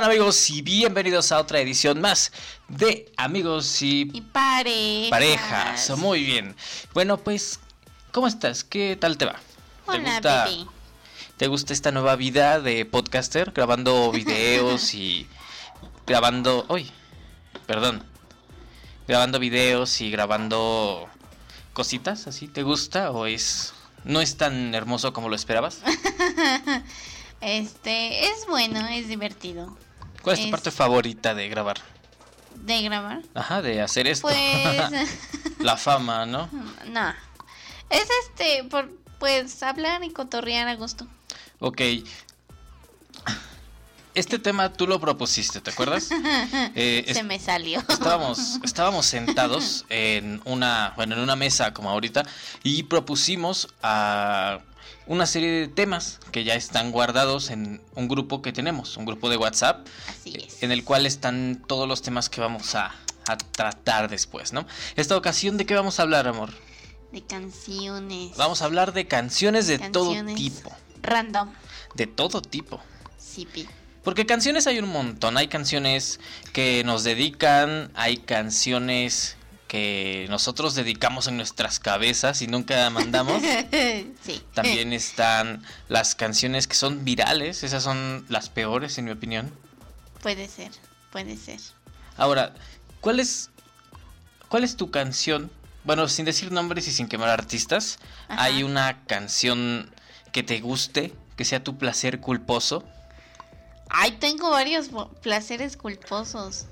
¿Cómo están amigos? Y bienvenidos a otra edición más de Amigos y, Y parejas. Parejas. Muy bien. Bueno, pues, ¿cómo estás? ¿Qué tal te va? ¿Te Hola, gusta. ¿Te gusta esta nueva vida de podcaster? Grabando videos y grabando... ¡Uy! Perdón. Grabando videos y grabando cositas, ¿así? ¿Te gusta o es... no es tan hermoso como lo esperabas? Este, es bueno, es divertido. ¿Cuál es tu parte favorita de grabar? De grabar. Ajá, de hacer esto. Pues, La fama, ¿no? no. Es este, por, pues, hablar y cotorrear a gusto. Ok. Este tema tú lo propusiste, ¿te acuerdas? Eh, Se me salió. estábamos, estábamos sentados en una, bueno, en una mesa como ahorita y propusimos a una serie de temas que ya están guardados en un grupo que tenemos, un grupo de WhatsApp, Así es. en el cual están todos los temas que vamos a, a tratar después, ¿no? Esta ocasión, ¿de qué vamos a hablar, amor? De canciones. Vamos a hablar de canciones de todo tipo, Random. de todo tipo. Sí, pi. Porque canciones hay un montón. Hay canciones que nos dedican, hay canciones que nosotros dedicamos en nuestras cabezas y nunca mandamos. sí. También están las canciones que son virales, esas son las peores en mi opinión. Puede ser, puede ser. Ahora, ¿cuál es cuál es tu canción? Bueno, sin decir nombres y sin quemar artistas, Ajá. hay una canción que te guste, que sea tu placer culposo. Ay, tengo varios placeres culposos.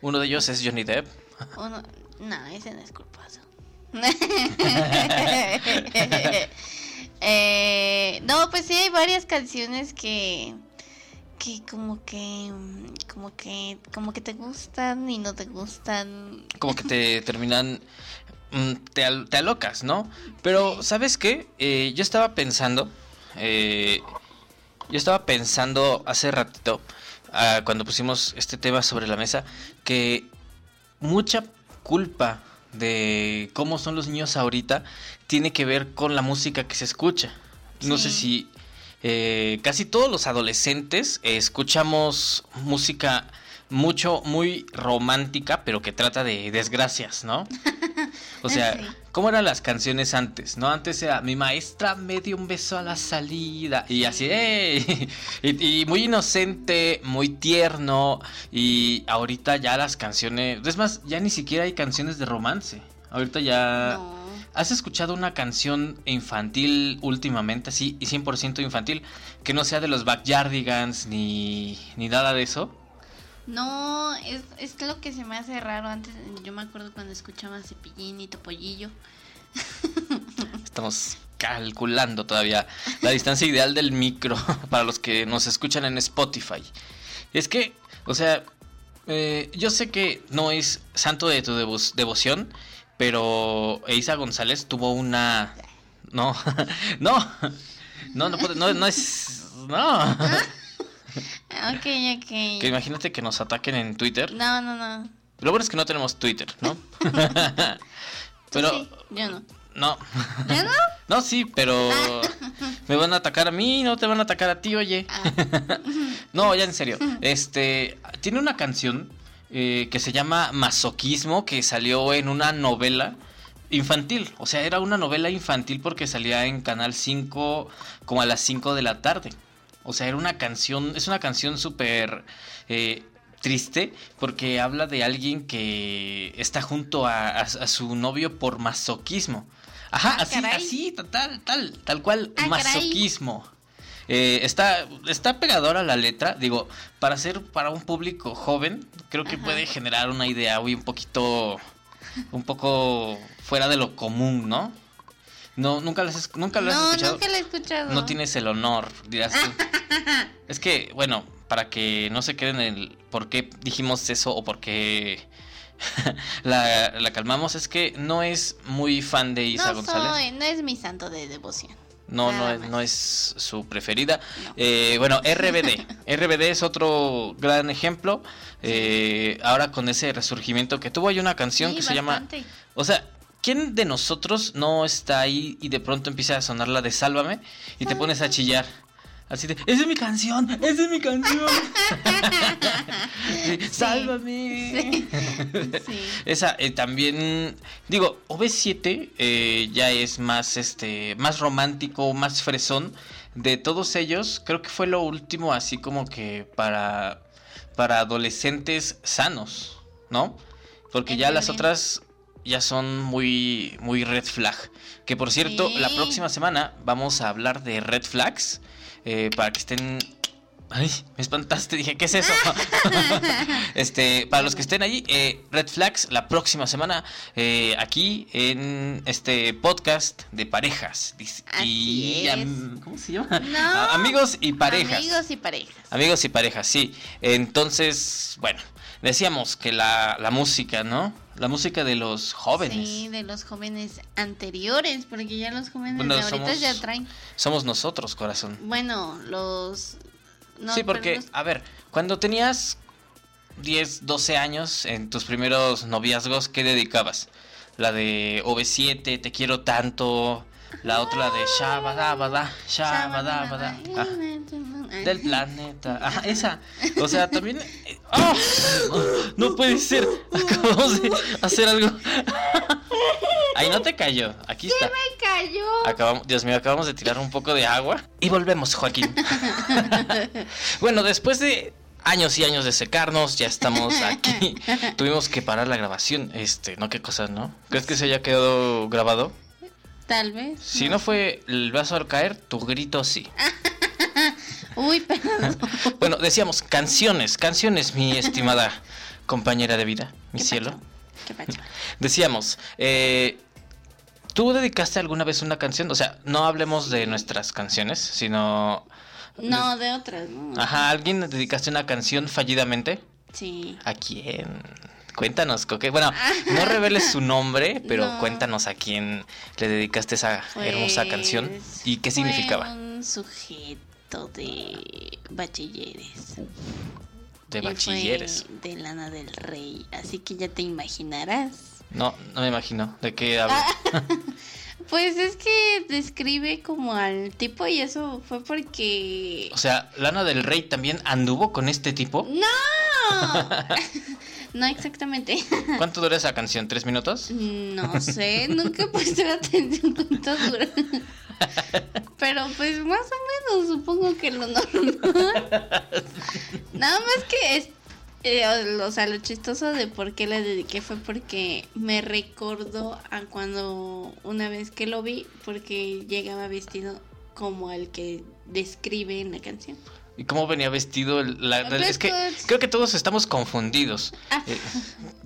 Uno de ellos es Johnny Depp. Uno, no, ese no es culposo. Eh, no, pues sí hay varias canciones que que como que como que como que te gustan y no te gustan. como que te terminan mm, te, al- te alocas, ¿no? Pero, ¿sabes qué? Eh, yo estaba pensando, eh, yo estaba pensando hace ratito, ah, cuando pusimos este tema sobre la mesa, que mucha culpa de cómo son los niños ahorita tiene que ver con la música que se escucha. No sé si eh, casi todos los adolescentes eh, escuchamos música mucho, muy romántica, pero que trata de desgracias, ¿no? O sea, Sí. ¿Cómo eran las canciones antes? ¿No? Antes era mi maestra me dio un beso a la salida y así, ¡ey! Y, y muy inocente, muy tierno. Y ahorita ya las canciones. Es más, ya ni siquiera hay canciones de romance. Ahorita ya. No. ¿Has escuchado una canción infantil últimamente, así, y 100% infantil, que no sea de los Backyardigans ni, ni nada de eso? No, es, es lo que se me hace raro antes. Yo me acuerdo cuando escuchaba Cepillín y Topollillo. Estamos calculando todavía la distancia ideal del micro para los que nos escuchan en Spotify. Es que, o sea, eh, yo sé que no es santo de tu devo- devoción, pero Eiza González tuvo una... No, no, no, no, no, no es... No. Ok, ok. Que imagínate que nos ataquen en Twitter. No, no, no. Lo bueno es que no tenemos Twitter, ¿no? Pero sí, yo no. no. ¿Ya no? No, sí, pero me van a atacar a mí, no te van a atacar a ti, oye. Ah. No, ya en serio. Este tiene una canción eh, que se llama Masoquismo que salió en una novela infantil. O sea, era una novela infantil porque salía en Canal 5 como a las 5 de la tarde. O sea, era una canción, es una canción súper eh, triste porque habla de alguien que está junto a, a- a su novio por masoquismo. Ajá, Ah, así, caray. así, tal, tal, tal cual, Ah, masoquismo. Eh, está, está pegadora la letra, digo, para ser para un público joven, creo que Ajá. puede generar una idea hoy un poquito, un poco fuera de lo común, ¿no? No, nunca las, has- nunca lo has No, escuchado. nunca la he escuchado. No tienes el honor, dirás tú. es que, bueno, para que no se queden en el por qué dijimos eso o por qué la, la calmamos, es que no es muy fan de Isa no González. soy, no es mi santo de devoción. No, no es, no es su preferida. No. Eh, bueno, RBD. RBD es otro gran ejemplo. Eh, ahora con ese resurgimiento que tuvo, hay una canción Sí, que se llama... O sea, ¿quién de nosotros no está ahí y de pronto empieza a sonar la de Sálvame y te pones a chillar? Así de, esa es mi canción, esa es mi canción. Sí, Sálvame. Sí. Esa eh, también, digo, OV7 eh, ya es más, este, más romántico, más fresón. De todos ellos, creo que fue lo último así como que para, para adolescentes sanos, ¿no? Porque ya las otras ya son muy, muy red flag. Que por cierto, la próxima semana vamos a hablar de red flags. eh, para que estén... Ay, me espantaste, dije, ¿qué es eso? este, para los que estén allí, eh, Red Flags, la próxima semana, eh, aquí en este podcast de parejas. Y, es. ¿Cómo se llama? No. Amigos y parejas. Amigos y parejas. Amigos y parejas, sí. Entonces, bueno, decíamos que la, la música, ¿no? La música de los jóvenes. Sí, de los jóvenes anteriores, porque ya los jóvenes Bueno, de ahorita somos- ya traen. Somos nosotros, corazón. Bueno, los. No, sí, porque, los- a ver, cuando tenías 10, 12 años, en tus primeros noviazgos, ¿qué dedicabas? La de OV7, Te quiero tanto. La otra de Shabadabada, Shabadabada. ah, del planeta. Ajá, esa. O sea, también. ¡Ah! No, puede ser. Acabamos de hacer algo. Ahí no te cayó. Aquí está. Me cayó. Acabamos, Dios mío, acabamos de tirar un poco de agua. Y volvemos, Joaquín. bueno, después de años y años de secarnos, ya estamos aquí. Tuvimos que parar la grabación. Este, ¿no? ¿Qué cosas, no? ¿Crees que se haya quedado grabado? Tal vez. Si no fue el vaso al caer, tu grito sí. Uy, perdón. Bueno, decíamos canciones, canciones, mi estimada compañera de vida, mi ¿Qué cielo. pacho? ¿Qué pacho? Decíamos, eh, ¿tú dedicaste alguna vez una canción? O sea, no hablemos de nuestras canciones, sino... No, de otras, ¿no? Ajá, ¿alguien dedicaste una canción fallidamente? Sí. ¿A quién? Cuéntanos, Coque. Bueno, no reveles su nombre, pero No. cuéntanos a quién le dedicaste esa hermosa canción Pues, y qué significaba. Un sujeto de bachilleres. De fue bachilleres. De Lana del Rey. Así que ya te imaginarás. No, no me imagino. ¿De qué habla? Pues es que describe como al tipo y eso fue porque... O sea, Lana del Rey también anduvo con este tipo. ¡No! no exactamente. ¿Cuánto dura esa canción? ¿Tres minutos? No sé, nunca he puesto atención cuánto dura. Pero pues más o menos, supongo que lo normal. Nada más que es, eh, o sea, lo chistoso de por qué le dediqué fue porque me recordó a cuando una vez que lo vi, porque llegaba vestido como el que describe en la canción. ¿Y cómo venía vestido? el- la- es que creo que todos estamos confundidos. Ah. Eh,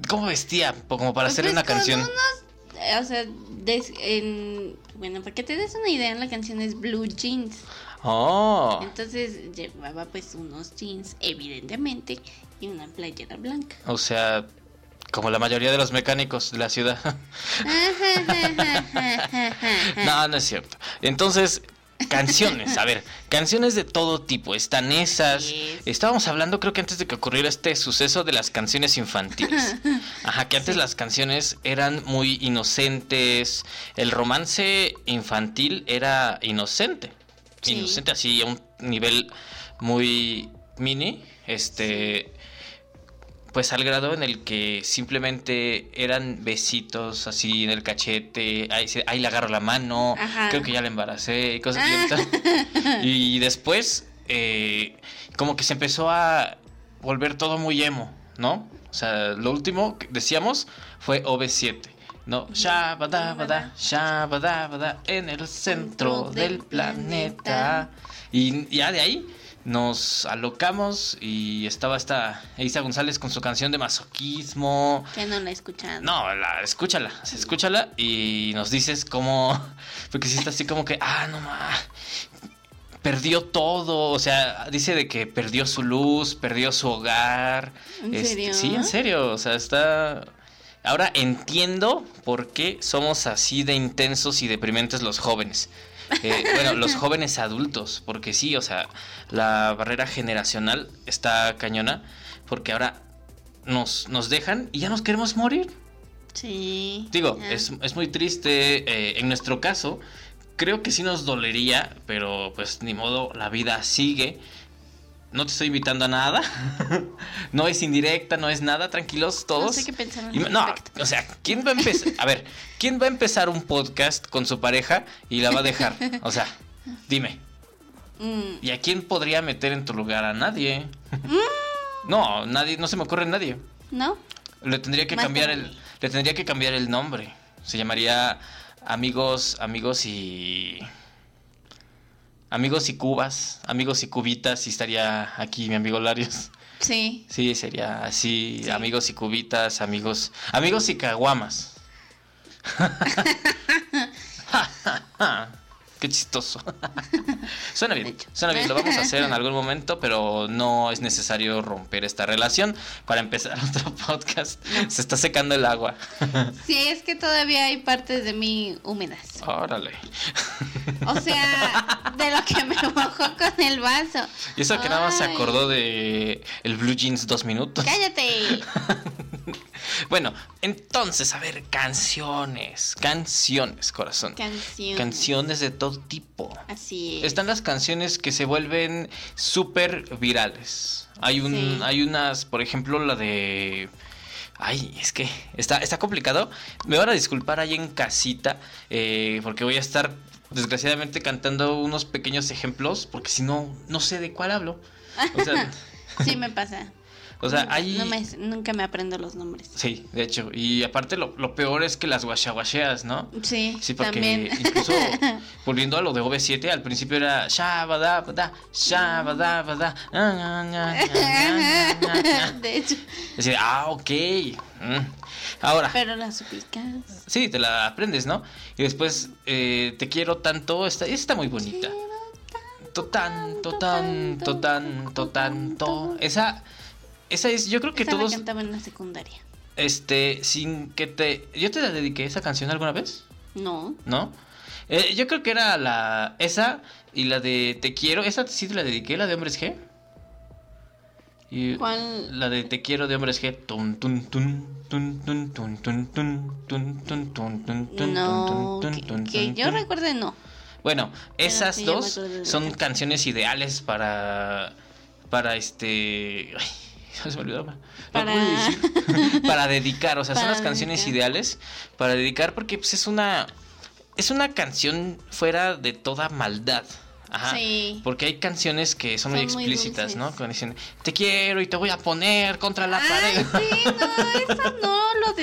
¿Cómo vestía? Como para hacer Pues una con canción. unos, eh, o sea, des- en, bueno, para que te des una idea, la canción es Blue Jeans. Oh, Entonces llevaba pues unos jeans, evidentemente, y una playera blanca. o sea, como la mayoría de los mecánicos de la ciudad. no, no es cierto. Entonces, canciones, a ver, canciones de todo tipo, están esas. Estábamos hablando, creo que antes de que ocurriera este suceso de las canciones infantiles. Ajá, que antes las canciones eran muy inocentes, el romance infantil era inocente. Inocente así a un nivel muy mini, este pues al grado en el que simplemente eran besitos así en el cachete, ahí, se- ahí le agarro la mano, Ajá. creo que ya la embaracé y cosas Ah. así. Y después, eh, como que se empezó a volver todo muy emo, ¿no? O sea, lo último que decíamos fue OV7. No, shabadabada, shabadabada, en el centro del planeta. Y ya de ahí nos alocamos y estaba esta Isa González con su canción de masoquismo. que no la escuchan. No, la, escúchala, escúchala y nos dices cómo, porque si está así como que, ah, no más, perdió todo, o sea, dice de que perdió su luz, perdió su hogar. ¿En Este, serio? Sí, en serio, o sea, está... Ahora entiendo por qué somos así de intensos y deprimentes los jóvenes. Eh, bueno, los jóvenes adultos, porque sí, o sea, la barrera generacional está cañona, porque ahora nos, nos dejan y ya nos queremos morir. Sí. Digo, es, es muy triste, eh, en nuestro caso, creo que sí nos dolería, pero pues ni modo, la vida sigue. No te estoy invitando a nada. no es indirecta, no es nada, tranquilos todos. No sé qué pensar al Y me- no, respecto. o sea, ¿quién va a empezar? A ver, ¿quién va a empezar un podcast con su pareja y la va a dejar? O sea, dime. Mm, ¿Y a quién podría meter en tu lugar? A nadie. No, nadie, no se me ocurre nadie. ¿No? Le tendría que Más cambiar el, le tendría que cambiar el nombre. Se llamaría amigos, amigos y amigos y cubas, amigos y cubitas y estaría aquí mi amigo Larios. Sí. Sí, sería así, Sí. amigos y cubitas, amigos, amigos y caguamas. Qué chistoso. suena bien, suena bien, lo vamos a hacer en algún momento, pero no es necesario romper esta relación para empezar otro podcast. Se está secando el agua. Sí, es que todavía hay partes de mí húmedas. Órale. O sea, de lo que me mojó con el vaso. Y eso que nada más se acordó de el Blue Jeans dos minutos. ¡Cállate! Bueno, entonces, a ver, canciones, canciones, corazón. Canción. Canciones de todo tipo. Así es. Están las canciones que se vuelven súper virales. Hay un, Sí. hay unas, por ejemplo, la de. Ay, es que está, está complicado. Me van a disculpar ahí en casita, eh, porque voy a estar desgraciadamente cantando unos pequeños ejemplos, porque si no, no sé de cuál hablo. O sea, Sí, me pasa. O sea hay. No me- nunca me aprendo los nombres. Sí, de hecho. Y aparte, lo, lo peor es que las guachaguacheas, ¿no? Sí, Sí, porque también. incluso volviendo a lo de OV7, al principio era. De hecho, Decía, ah, ok. mm. Ahora, pero las suplicas. sí, te la aprendes, ¿no? Y después, eh, te quiero tanto, está, está muy bonita. To tanto, tanto, tanto, tanto. Esa, esa es, yo creo que esa todos. La cantaba en la secundaria. Este, sin que te. ¿Yo te la dediqué esa canción alguna vez? No. ¿No? Eh, yo creo que era la. Esa y la de Te quiero. ¿Esa sí te la dediqué, la de Hombres G? Y ¿Cuál? La de Te quiero de Hombres G. Tun, tun, tun. No, que, que yo recuerde no. Bueno, esas dos son canciones ideales para para este se me olvidó. Para- para dedicar, o sea, son las canciones dedicar. ideales para dedicar porque pues es una es una canción fuera de toda maldad. Ajá. Sí. Porque hay canciones que son, muy Son muy explícitas, ¿no? Cuando dicen, te quiero y te voy a poner contra la Ay, pared. sí, no, esa no lo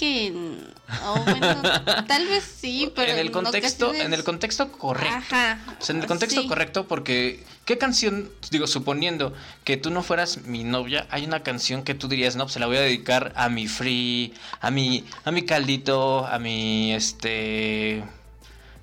dediquen. O bueno, tal vez sí, pero en el contexto, en el contexto correcto. Ajá. O sea, en el contexto sí. correcto, porque ¿qué canción, digo, suponiendo que tú no fueras mi novia, hay una canción que tú dirías, no, pues se la voy a dedicar a mi free, a mi, a mi caldito, a mi, este,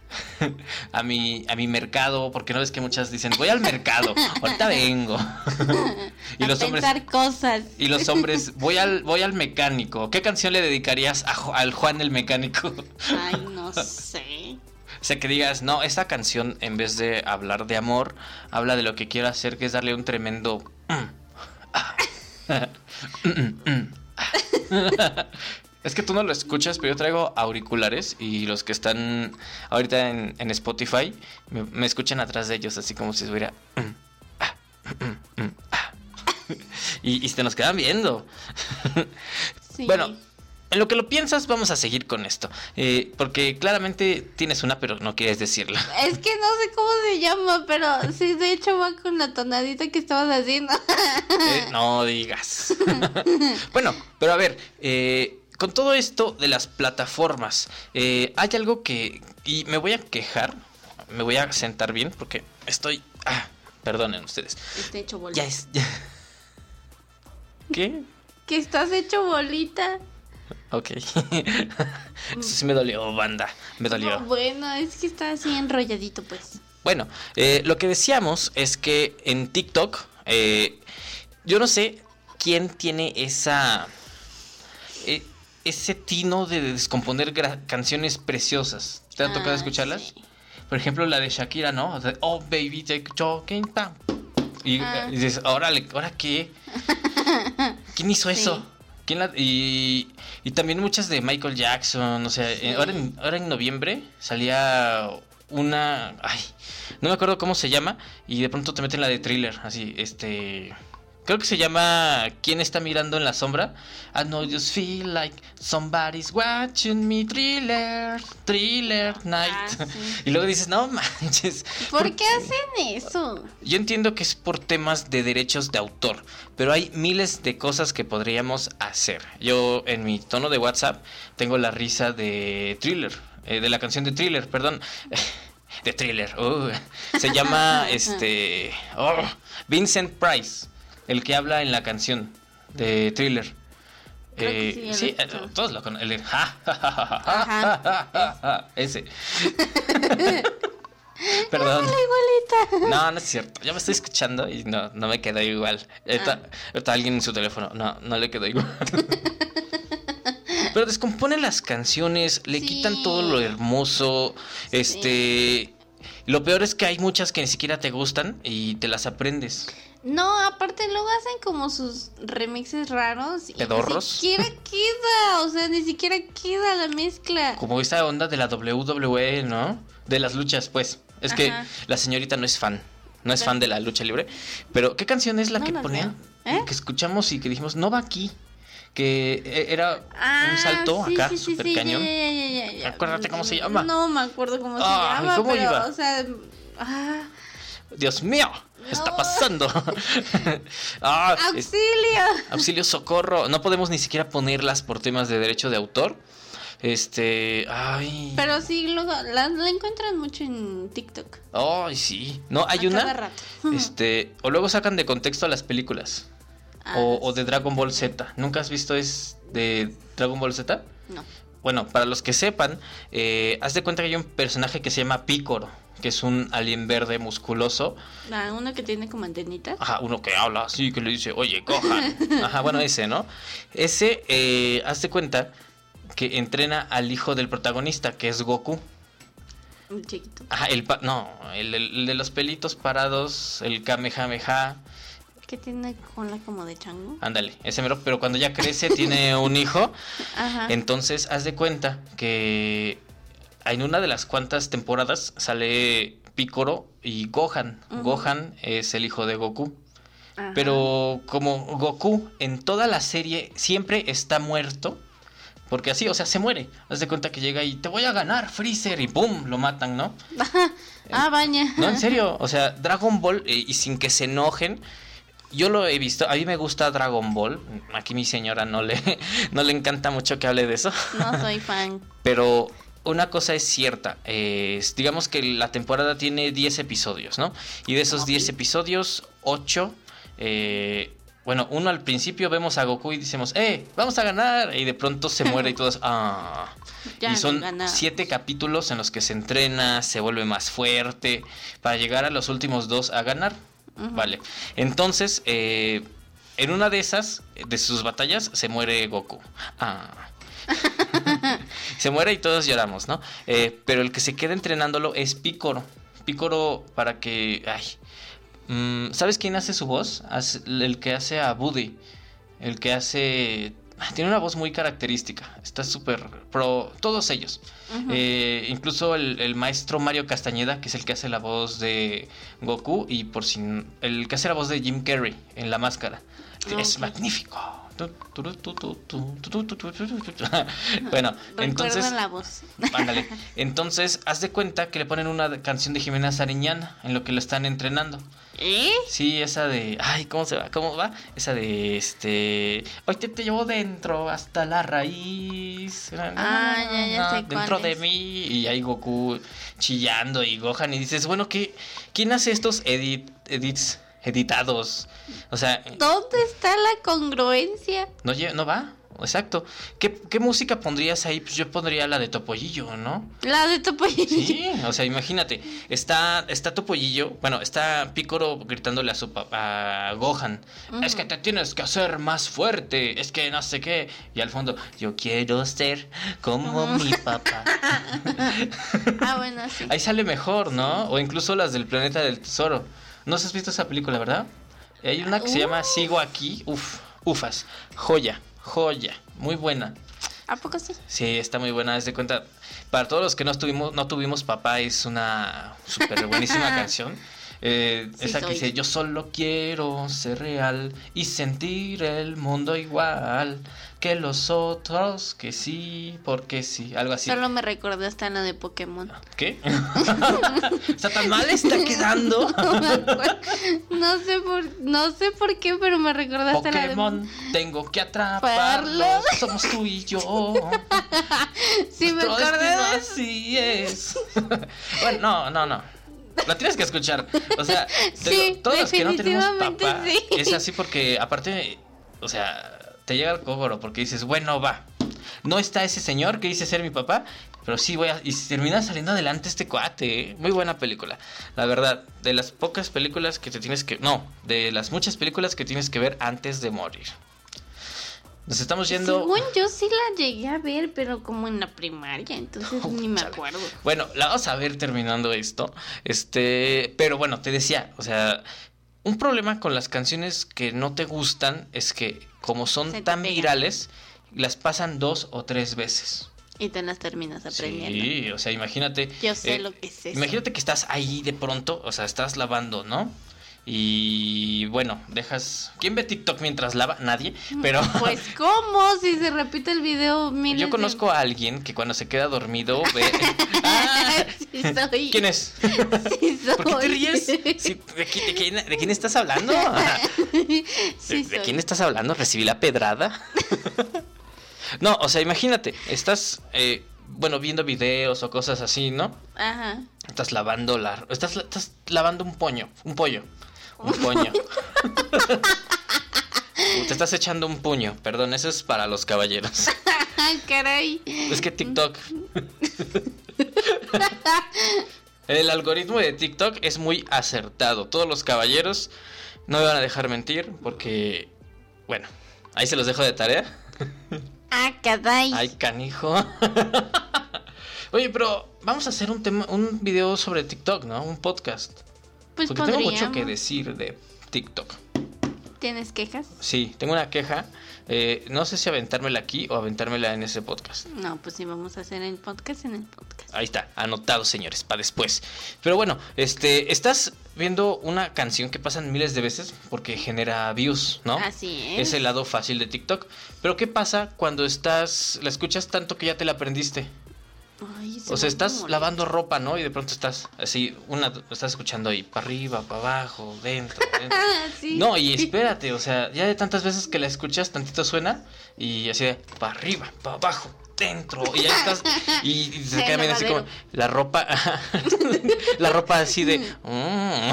a mi, a mi mercado, porque no ves que muchas dicen, voy al mercado, ahorita vengo. y a los hombres, cosas. y los hombres, voy al, voy al mecánico. ¿Qué canción le dedicarías a al Juan el mecánico? Ay, no sé. O sea, que digas, no, esta canción en vez de hablar de amor, habla de lo que quiero hacer, que es darle un tremendo... Es que tú no lo escuchas, pero yo traigo auriculares y los que están ahorita en, en Spotify me, me escuchan atrás de ellos, así como si estuviera... Y, y se nos quedan viendo. Sí. Bueno, en lo que lo piensas, vamos a seguir con esto. Eh, porque claramente tienes una, pero no quieres decirla. Es que no sé cómo se llama, pero sí, de hecho va con la tonadita que estabas haciendo. Eh, no digas. bueno, pero a ver, eh, con todo esto de las plataformas, eh, hay algo que... Y me voy a quejar, me voy a sentar bien porque estoy... Ah, perdonen ustedes. Está hecho bolita. Ya es... ya. ¿Qué? Que estás hecho bolita. Ok. Eso sí me dolió, banda. Me dolió. No, bueno, es que está así enrolladito, pues. Bueno, eh, lo que decíamos es que en TikTok, eh, yo no sé quién tiene esa. eh, ese tino de descomponer canciones preciosas. ¿Te ha tocado Ah, escucharlas? sí. Por ejemplo, la de Shakira, ¿no? O sea, oh, baby, take talking, pam. Y, Ah. y dices, órale, ¿ahora qué? ¿Quién hizo Sí. eso? ¿Quién la- y, y también muchas de Michael Jackson, o sea, Sí. ahora, en, ahora en noviembre salía una... Ay, no me acuerdo cómo se llama y de pronto te meten la de thriller, así, este... Creo que se llama ¿Quién está mirando en la sombra? I know you feel like somebody's watching me thriller, thriller night. Ah, sí. Y luego dices, no manches. ¿Por qué hacen eso? Yo entiendo que es por temas de derechos de autor, pero hay miles de cosas que podríamos hacer. Yo en mi tono de WhatsApp tengo la risa de thriller, eh, de la canción de thriller, perdón. De thriller. uh, se llama este oh, Vincent Price, el que habla en la canción de Thriller. Eh, sí, eh, todos lo conocen. El de, Ese. Perdón. Igualita. No, no es cierto. Yo me estoy escuchando y no, no me quedó igual. Está, está alguien en su teléfono. No, no le quedó igual. Pero descompone las canciones, le quitan todo lo hermoso. Este. Lo peor es que hay muchas que ni siquiera te gustan y te las aprendes. No, aparte luego hacen como sus remixes raros. Y ¿Pedorros? Ni siquiera queda, o sea, ni siquiera queda la mezcla. Como esta onda de la WWE, ¿no? De las luchas, pues. Es que la señorita no es fan. No es fan de la lucha libre. Pero, ¿qué canción es la No que ponían? ¿Eh? Que escuchamos y que dijimos, no va aquí. Que eh, era Ah, un salto sí, acá, sí, super sí, cañón. Ya, ya, ya, ya, ya. Acuérdate cómo se llama. No me acuerdo cómo se llama, ¿cómo pero, iba? o sea, ah, Dios mío, ¿qué está pasando? ah, es- auxilio. auxilio, socorro. No podemos ni siquiera ponerlas por temas de derecho de autor. Este, ay. Pero sí, luego la, la encuentran mucho en TikTok. Ay, sí. No, hay a una. Cada rato. Este, o luego sacan de contexto las películas. Ah, o, o de Dragon Ball Z. ¿Nunca has visto es de Dragon Ball Z? No. Bueno, para los que sepan, eh, haz de cuenta que hay un personaje que se llama Picoro, que es un alien verde musculoso. Ah, uno que tiene como antenitas. Ajá, uno que habla así, que le dice, oye, cojan. Ajá, bueno, ese, ¿no? Ese, eh, haz de cuenta que entrena al hijo del protagonista, que es Goku. Un chiquito. Ajá, el pa- no, el, el de los pelitos parados, el Kamehameha. Que tiene cola como de chango. Ándale, ese mero, pero cuando ya crece tiene un hijo. Ajá. Entonces, haz de cuenta que en una de las cuantas temporadas sale Picoro y Gohan. Gohan es el hijo de Goku. Ajá. Pero como Goku en toda la serie siempre está muerto. Porque así, o sea, se muere. Haz de cuenta que llega y te voy a ganar, Freezer, y ¡pum! Lo matan, ¿no? ah, baña. No, en serio. O sea, Dragon Ball, eh, y sin que se enojen. Yo lo he visto, a mí me gusta Dragon Ball. Aquí mi señora no le, no le encanta mucho que hable de eso. No soy fan. Pero una cosa es cierta, eh, digamos que la temporada tiene 10 episodios, ¿no? Y de esos 10 episodios, 8, bueno, uno al principio vemos a Goku y decimos, ¡eh, vamos a ganar! Y de pronto se muere y todos, ¡ah! Ya y son ganamos. 7 capítulos en los que se entrena, se vuelve más fuerte, para llegar a los últimos dos a ganar. Vale, entonces, eh, en una de esas, de sus batallas, se muere Goku. Ah. se muere y todos lloramos, ¿no? Eh, pero el que se queda entrenándolo es Picoro. Picoro para que... Ay, mm, ¿Sabes quién hace su voz? El que hace a Buddy. El que hace... ah, Tiene una voz muy característica. Está súper pro. Todos ellos. Eh, incluso el, el maestro Mario Castañeda, que es el que hace la voz de Goku. Y por si. El que hace la voz de Jim Carrey en la máscara. Es Ok. magnífico. bueno, entonces. la voz. Ándale. Entonces, haz de cuenta que le ponen una canción de Jimena Sariñán en lo que lo están entrenando. ¿Eh? Sí, esa de. Ay, ¿cómo se va? ¿Cómo va? Esa de este. Hoy te, te llevo dentro hasta la raíz. Ah, ya, ya Dentro de mí. Y hay Goku chillando y Gohan. Y dices, bueno, ¿qué, ¿quién hace estos edits? Editados? O sea, ¿Dónde está la congruencia? no, no va. Exacto. ¿Qué, ¿Qué música pondrías ahí? Pues yo pondría la de Topollillo, ¿no? La de Topollillo. Sí, o sea, imagínate, está, está Topollillo, bueno, está Picoro gritándole a su papá, a Gohan, es que te tienes que hacer más fuerte, es que no sé qué, y al fondo, yo quiero ser como mi papá. Ah, bueno, sí. Ahí sale mejor, ¿no? O incluso las del planeta del tesoro. ¿No has visto esa película, verdad? Hay una que se llama Uh. Sigo aquí, uf, ufas, joya, joya, muy buena. ¿A poco sí? Sí, está muy buena, haz de cuenta. Para todos los que no tuvimos, no tuvimos papá, es una súper buenísima canción. Eh, Sí esa que dice, yo solo quiero ser real y sentir el mundo igual que los otros, que sí, porque sí, algo así. Solo me recordó hasta la de Pokémon. ¿Qué? ¿Está tan mal está quedando? No me sé por, no sé por qué, pero me recordó hasta la de Pokémon, tengo que atraparlo. Atraparlo. Somos tú y yo. Sí, me Nuestro acordé destino de así es. bueno, no, no, no. La tienes que escuchar. O sea, te Sí, digo, todos los que no tenemos papá, sí. es así porque aparte, o sea, te llega el cobro porque dices, bueno, va. No está ese señor que dice ser mi papá, pero sí voy a... Y termina saliendo adelante este cuate. ¿eh? Muy buena película. La verdad, de las pocas películas que te tienes que... No, de las muchas películas que tienes que ver antes de morir. Nos estamos yendo... Según yo sí la llegué a ver, pero como en la primaria, entonces ni me Chale. acuerdo. Bueno, la vamos a ver terminando esto. Este, pero bueno, te decía, o sea, un problema con las canciones que no te gustan es que como son tan pegan. virales, las pasan dos o tres veces. Y te las terminas aprendiendo. Sí, o sea, imagínate. Yo sé eh, lo que es eso. Imagínate que estás ahí de pronto, o sea, estás lavando, ¿no? Y bueno, dejas. ¿Quién ve TikTok mientras lava? Nadie. Pero Pues, ¿cómo? Si se repite el video miles yo de- conozco a alguien que cuando se queda dormido ve. ¡Ah! Sí soy. ¿Quién es? Sí soy. ¿Por qué te ríes? Sí, ¿de, qui- de quién, de quién estás hablando? Sí ¿De, quién estás hablando? ¿Recibí la pedrada? no, o sea, imagínate, estás, eh, bueno, viendo videos o cosas así, ¿no? Ajá. Estás lavando la... Estás, estás lavando un poño, un pollo. Un poño. Te estás echando un puño, perdón, eso es para los caballeros. Ay, caray. Es que TikTok. El algoritmo de TikTok es muy acertado. Todos los caballeros no me van a dejar mentir porque, bueno, ahí se los dejo de tarea. Ah, caray. Ay, canijo. Oye, pero vamos a hacer un tema, un video sobre TikTok, ¿no? Un podcast. Pues Porque tengo mucho que decir de TikTok. ¿Tienes quejas? Sí, tengo una queja. Eh, no sé si aventármela aquí o aventármela en ese podcast. No, pues sí, vamos a hacer el podcast en el podcast. Ahí está, anotado, señores, para después. Pero bueno, este, estás viendo una canción que pasan miles de veces porque genera views, ¿no? Así es. Es el lado fácil de TikTok. Pero ¿qué pasa cuando estás, la escuchas tanto que ya te la aprendiste? Ay, se O sea, estás lavando ropa, ¿no? Y de pronto estás así, una, estás escuchando ahí, para arriba, para abajo, dentro, dentro. Sí. No, y espérate, o sea, ya de tantas veces que la escuchas, tantito suena y así de para arriba, para abajo, dentro, y ya estás, y, y se queda viendo así como la ropa, la ropa así de, "Mm".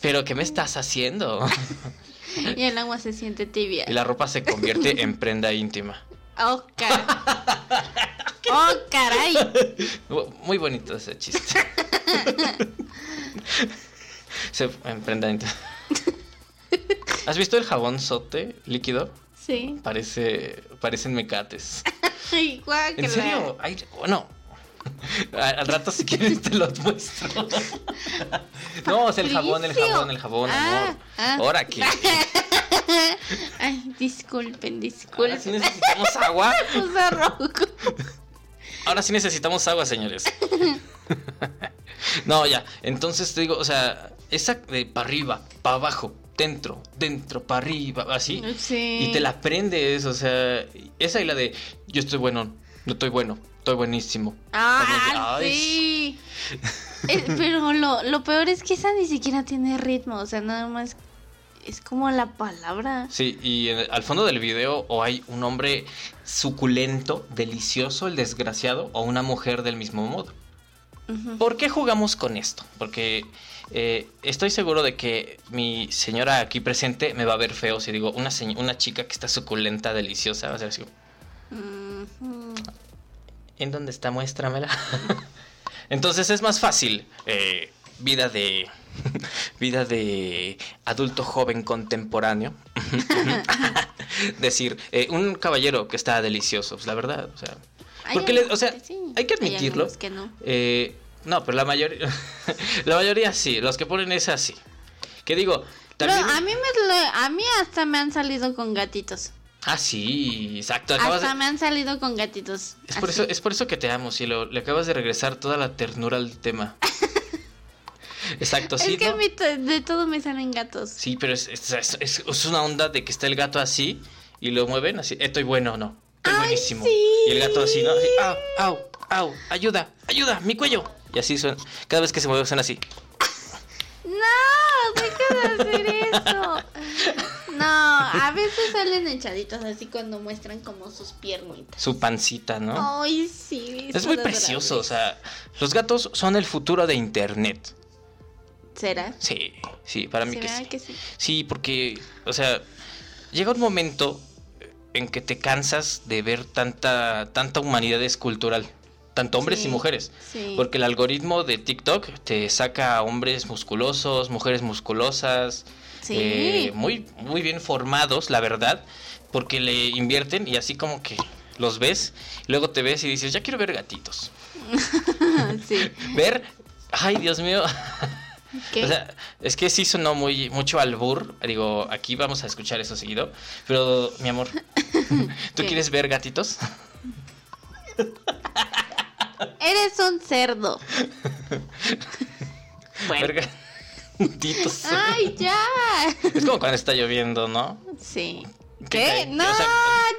pero ¿qué me estás haciendo? Y el agua se siente tibia. Y la ropa se convierte en prenda íntima. Oh, caray. Oh, caray. Muy bonito ese chiste. Se en prenda íntima. ¿Has visto el jabón sote líquido? Sí. Parece, parecen mecates. Ay. ¿En serio? Ay, bueno. Al rato si quieres te los muestro. No, es el jabón, el jabón, el jabón, Ah, amor. ah. Ahora que. Ay, disculpen, Ahora disculpen. sí necesitamos agua. Rojo. Ahora sí necesitamos agua, señores. No, ya. Entonces te digo, o sea, esa de para arriba, para abajo, dentro, dentro, para arriba, así. Sí. Y te la aprendes, o sea, esa y la de yo estoy bueno, no estoy bueno, estoy buenísimo. Ah, Ay, sí. Eh, pero lo, lo peor es que esa ni siquiera tiene ritmo, o sea, nada más es como la palabra. Sí, y en- al fondo del video o hay un hombre suculento, delicioso, el desgraciado, o una mujer del mismo modo. ¿Por qué jugamos con esto? Porque eh, estoy seguro de que mi señora aquí presente me va a ver feo si digo una, una chica que está suculenta, deliciosa, va a ser así. ¿En dónde está? Muéstramela. Entonces es más fácil. eh, vida de. vida de adulto joven contemporáneo. Decir, eh, un caballero que está delicioso, pues la verdad, o sea. Hay Porque, le- o algunos sea, que sí, hay que admitirlo. que no. Eh, no, pero la mayoría. la mayoría sí. Los que ponen es así. Que digo, Pero También- a mí, me, lo- a mí hasta me han salido con gatitos. Ah, sí, exacto. acabas de- Hasta me han salido con gatitos. Es por, eso, es por eso que te amo, cielo. Le acabas de regresar toda la ternura al tema. Exacto, sí. Es que a mí de todo me salen gatos. Sí, pero es, es- es- una onda de que está el gato así y lo mueven así. Estoy bueno, no. Estoy Ay, buenísimo. sí. Y el gato así, ¿no? Así, au, au, au, ayuda, ayuda, mi cuello. Y así suena. Cada vez que se mueve suena así. No, deja de hacer eso. No, a veces salen echaditos así cuando muestran como sus piernitas. Su pancita, ¿no? Ay, sí. es muy precioso, o sea, los gatos son el futuro de Internet. ¿Será? Sí, sí, para mí que ¿Será sí. que sí? Sí, porque, o sea, llega un momento en que te cansas de ver tanta, tanta humanidad escultural, tanto hombres Sí, y mujeres. sí. Porque el algoritmo de TikTok te saca a hombres musculosos, mujeres musculosas, Sí. eh, muy, muy bien formados, la verdad, porque le invierten y así como que los ves, y luego te ves y dices, ya quiero ver gatitos. sí. Ver, ay Dios mío. ¿Qué? O sea, es que sí sonó muy mucho albur. Digo, aquí vamos a escuchar eso seguido. Pero, mi amor, ¿tú ¿Qué? quieres ver gatitos? Eres un cerdo. bueno. Ver gatitos. Ay, ya. Es como cuando está lloviendo, ¿no? Sí. ¿Qué. No, O sea-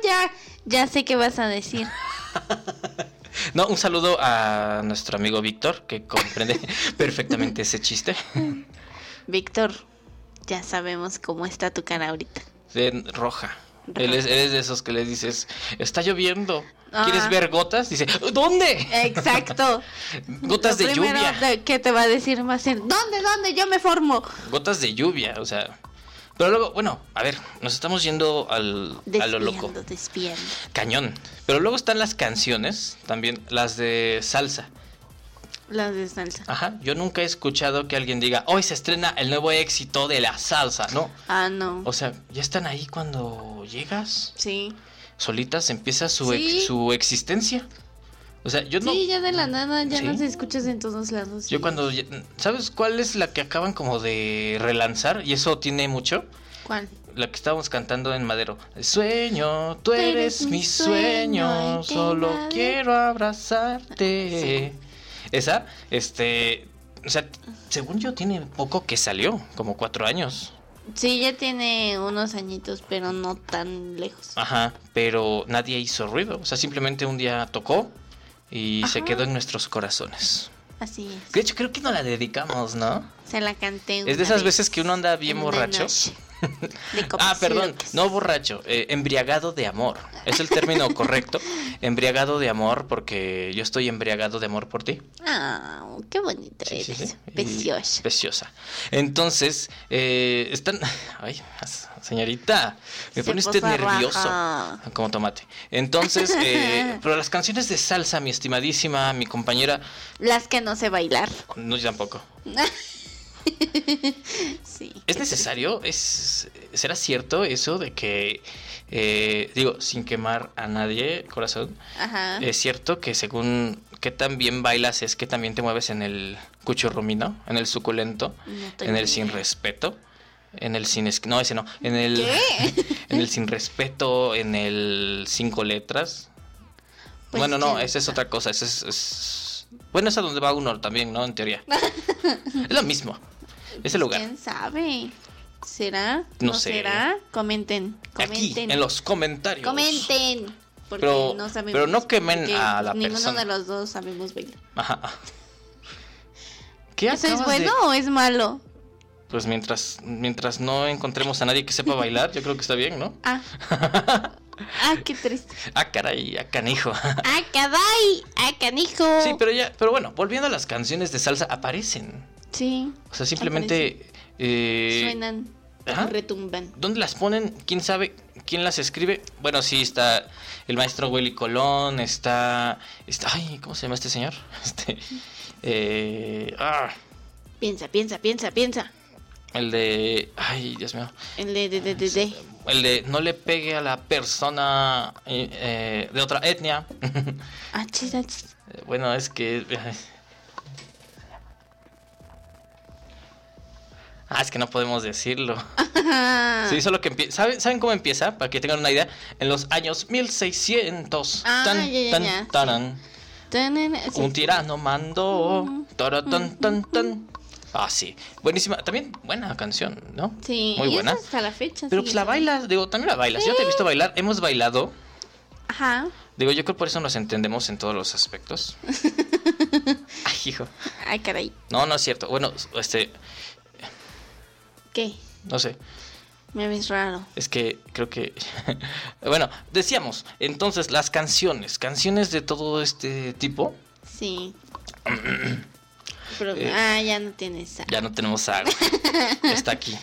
ya. Ya sé qué vas a decir. No, un saludo a nuestro amigo Víctor, que comprende perfectamente ese chiste. Víctor, ya sabemos cómo está tu cara ahorita. De roja. Él es, él es de esos que le dices, está lloviendo. ¿Quieres Ah. ver gotas? Dice, ¿dónde? Exacto. Gotas Lo de primero lluvia. que te va a decir ser, ¿dónde, dónde? Yo me formo. Gotas de lluvia, o sea. Pero luego, bueno, a ver, nos estamos yendo al, a lo loco. Desviando. Cañón. Pero luego están las canciones, también las de salsa. Las de salsa. Ajá, yo nunca he escuchado que alguien diga, hoy se estrena el nuevo éxito de la salsa, ¿no? Ah, no. O sea, ya están ahí cuando llegas, Sí. solitas empieza su, ex- Sí. su existencia. O sea, yo no... Sí, ya de la nada, ya Sí. nos escuchas en todos lados. Yo cuando... ¿Sabes cuál es la que acaban como de relanzar? Y eso tiene mucho. ¿Cuál? La que estábamos cantando en Madero. Sueño, tú eres mi sueño, solo nadie- quiero abrazarte. Esa, este, o sea, según yo tiene poco que salió, como cuatro años. Sí, ya tiene unos añitos, pero no tan lejos. Ajá, pero nadie hizo ruido. O sea, simplemente un día tocó y se quedó en nuestros corazones. Así es. De hecho, creo que no la dedicamos, ¿no? Se la canté. Es de esas vez veces que uno anda bien borracho. noche Ah, perdón, no borracho, eh, embriagado de amor. Es el término correcto. Embriagado de amor porque yo estoy embriagado de amor por ti. Ah, qué bonita Sí, eres. sí. Preciosa. Preciosa. Entonces, eh, están... Ay, señorita, me Se pone usted puso nervioso. Como tomate. Entonces, eh, pero las canciones de salsa, mi estimadísima, mi compañera, Las que no sé bailar. no yo tampoco. Sí. ¿Es necesario? ¿Es, ¿Será cierto eso de que, eh, digo, sin quemar a nadie, corazón, Ajá. es cierto que según qué tan bien bailas es que también te mueves en el cuchurrumino, en el suculento, No en el sin respeto, en el sin... es- No, ese no. En el... ¿Qué? En el sin respeto, en el cinco letras. Pues, bueno, no, ¿quién esa es otra cosa. esa es, es- Bueno, es a donde va uno también, ¿no? En teoría. es lo mismo. Es el lugar. ¿Quién sabe? ¿Será? No ¿No, sé. será? Comenten. Aquí, Comenten. en los comentarios. Comenten. Porque Pero- no sabemos. pero no quemen a la ninguno persona. de los dos sabemos bailar. Ajá. ¿Qué ¿Eso es bueno de- o es malo? Pues mientras, mientras no encontremos a nadie que sepa bailar, yo creo que está bien, ¿no? Ah. ah, qué triste. Ah, caray, ah, canijo. Ah, caray. Ah, canijo. Sí, pero ya, pero bueno, volviendo a las canciones de salsa, aparecen. Sí. O sea, simplemente. eh, Suenan. ajá. Retumban. ¿Dónde las ponen? ¿Quién sabe quién las escribe? Bueno, sí, está el maestro Willy Colón, está. está ay, ¿cómo se llama este señor? Este. eh, ah, Piensa, piensa, piensa, piensa. el de. Ay, Dios mío. El de, de, de, de, de. El de no le pegue a la persona eh, eh, de otra etnia. Ah, ah, bueno, es que. Ah, es que no podemos decirlo. Ajá. Sí, solo que empieza. ¿saben, ¿Saben cómo empieza? Para que tengan una idea. En los años 1600. Ah, tan, ya, ya, tan, ya, taran. Sí, Un tirano mandó. tara, tan, tan, tan. Ah, sí. Buenísima. También buena canción, ¿no? Sí, Muy buena. hasta la fecha. Pero pues la bailas, digo, también la bailas. Yo te he visto bailar, hemos bailado. Ajá. Digo, yo creo por eso nos entendemos en todos los aspectos. Ay, hijo. Ay, caray. No, no es cierto. Bueno, este, ¿Qué? no sé. Me ves raro. Es que creo que. bueno, decíamos, entonces, las canciones, canciones de todo este tipo. Sí. Pero, Eh. ah, ya no tienes. Ya no tenemos agua. Está aquí.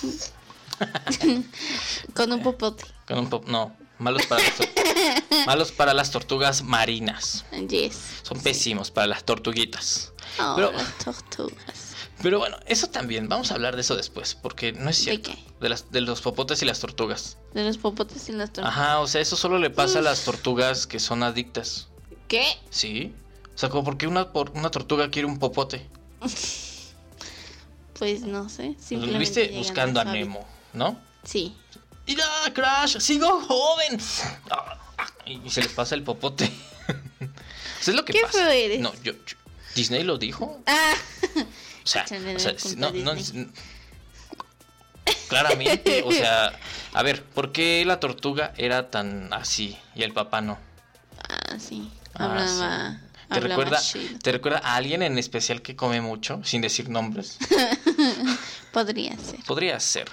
Con un popote. Con un pop. No, malos para las, malos para las tortugas marinas. Yes. Son pésimos para las tortuguitas. Oh, Pero- las tortugas. Pero bueno, eso también, vamos a hablar de eso después, porque no es ¿De cierto. qué? De, las, de los popotes y las tortugas. De los popotes y las tortugas. Ajá, o sea, eso solo le pasa a las tortugas que son adictas. ¿Qué? ¿Sí? O sea, como porque una, por- una tortuga quiere un popote. Pues no sé. Simplemente Viste buscando a. Nemo, ¿no? Sí. ¡Mira, Crash! ¡Sigo joven! Ah, ah, Y se les pasa el popote. Eso es lo que Qué pasa. feo eres. No, yo, yo- Disney lo dijo. Ah, O sea, o no, no, claramente, o sea, a ver, ¿por qué la tortuga era tan así y el papá no? ah, sí. Ah, Hablaba. ¿Te hablaba recuerda, chido. ¿Te recuerda a alguien en especial que come mucho, sin decir nombres? Podría ser. Podría ser.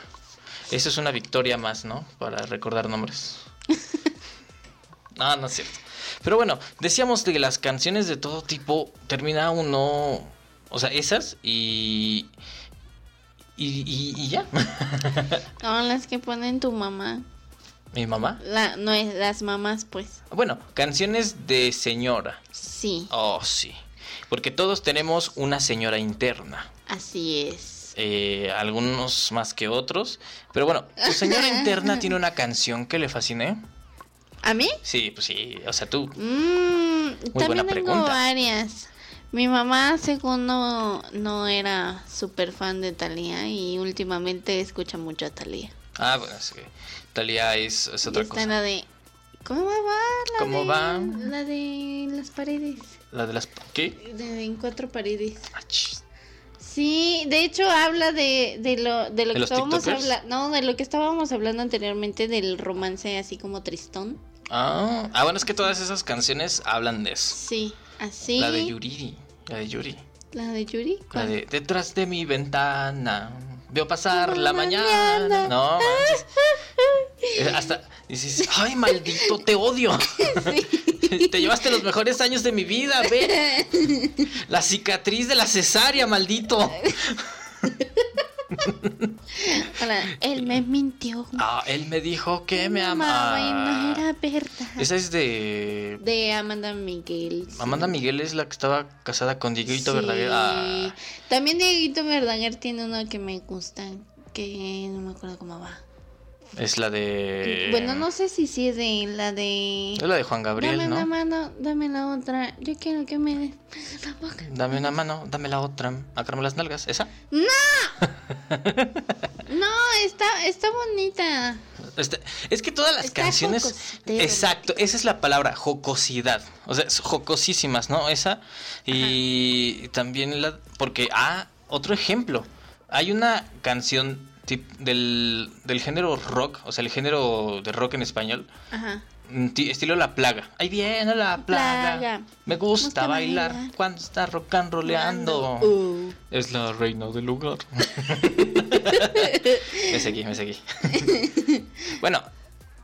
Eso es una victoria más, ¿no? Para recordar nombres. No, no es cierto. Pero bueno, decíamos que las canciones de todo tipo termina uno. O sea, esas y. Y, y- y ya. No, las que ponen tu mamá. Mi mamá. La, no es las mamás, pues. Bueno, canciones de señora. Sí, Oh, sí. Porque todos tenemos una señora interna. así es. Eh, algunos más que otros. Pero bueno, tu señora interna tiene una canción que le fascine. ¿A mí? Sí, pues sí. O sea, tú. Mm, buena también tengo pregunta. varias. Mi mamá, según no, no era súper fan de Thalía y últimamente escucha mucho a Thalía. Ah, bueno, sí. Talía es, es otra cosa. la de... ¿Cómo va? La ¿Cómo de- va? La de las paredes. La de las. ¿Qué? De, en cuatro paredes. Ah, chis. Sí, de hecho habla de, de lo, de lo ¿De que estábamos hablando. No, de lo que estábamos hablando anteriormente del romance así como tristón. Ah, ah, bueno, es que todas esas canciones hablan de eso. Sí, así. La de Yuri. La de Yuri. ¿La de Yuri? La de detrás de mi ventana. Veo pasar La la mañana. mañana. No, manches. Eh, Hasta dices, ay, maldito, te odio. Te llevaste los mejores años de mi vida, ve. La cicatriz de la cesárea, maldito. Hola, él me mintió. Ah, él me dijo que me amaba y no ama. era verdad. Esa es de. De Amanda Miguel. sí. Amanda Miguel es la que estaba casada con Dieguito Sí. Verdaguer. Ah, También Dieguito Verdaguer tiene una que me gusta, que no me acuerdo cómo va. Es la de. Bueno, no sé si sí es de la de... Es la de Juan Gabriel, dame ¿no? una mano, dame la otra. Yo quiero que me des la boca. Dame una mano, dame la otra. Acárame las nalgas. ¿Esa? No, está, está bonita. Este, es que todas las Está canciones. Exacto, esa es la palabra, jocosidad. O sea, jocosísimas, ¿no? Esa. Y también la. Porque, ah, otro ejemplo. Hay una canción del, del género rock, o sea, el género de rock en español, Ajá. mm, ti- estilo La Plaga. Ahí viene la plaga. Plaga. Me gusta Gusta bailar, bailar. cuando está rock and roleando. Uh. Es la reina del lugar. me seguí, me seguí. bueno,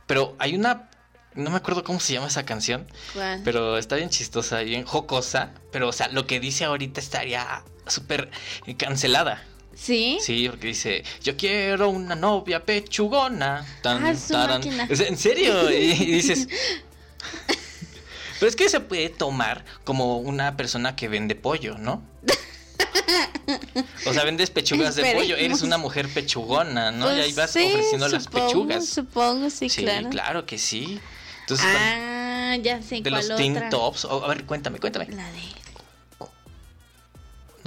pero hay una. No me acuerdo cómo se llama esa canción, ¿Cuál? pero está bien chistosa, bien jocosa. Pero, o sea, lo que dice ahorita estaría súper cancelada. ¿Sí? Sí, porque dice: Yo quiero una novia pechugona. Tan, Ah, su taran. ¿En serio? Y, y dices. Pero es que se puede tomar como una persona que vende pollo, ¿no? O sea, vendes pechugas de pollo, eres una mujer pechugona, ¿no? y ahí Pues vas sí, ofreciendo las pechugas. Supongo, sí, Sí, claro. claro. que sí. Entonces, Ah, ya sé de cuál los teen otra. tops. a ver, cuéntame, cuéntame. La de...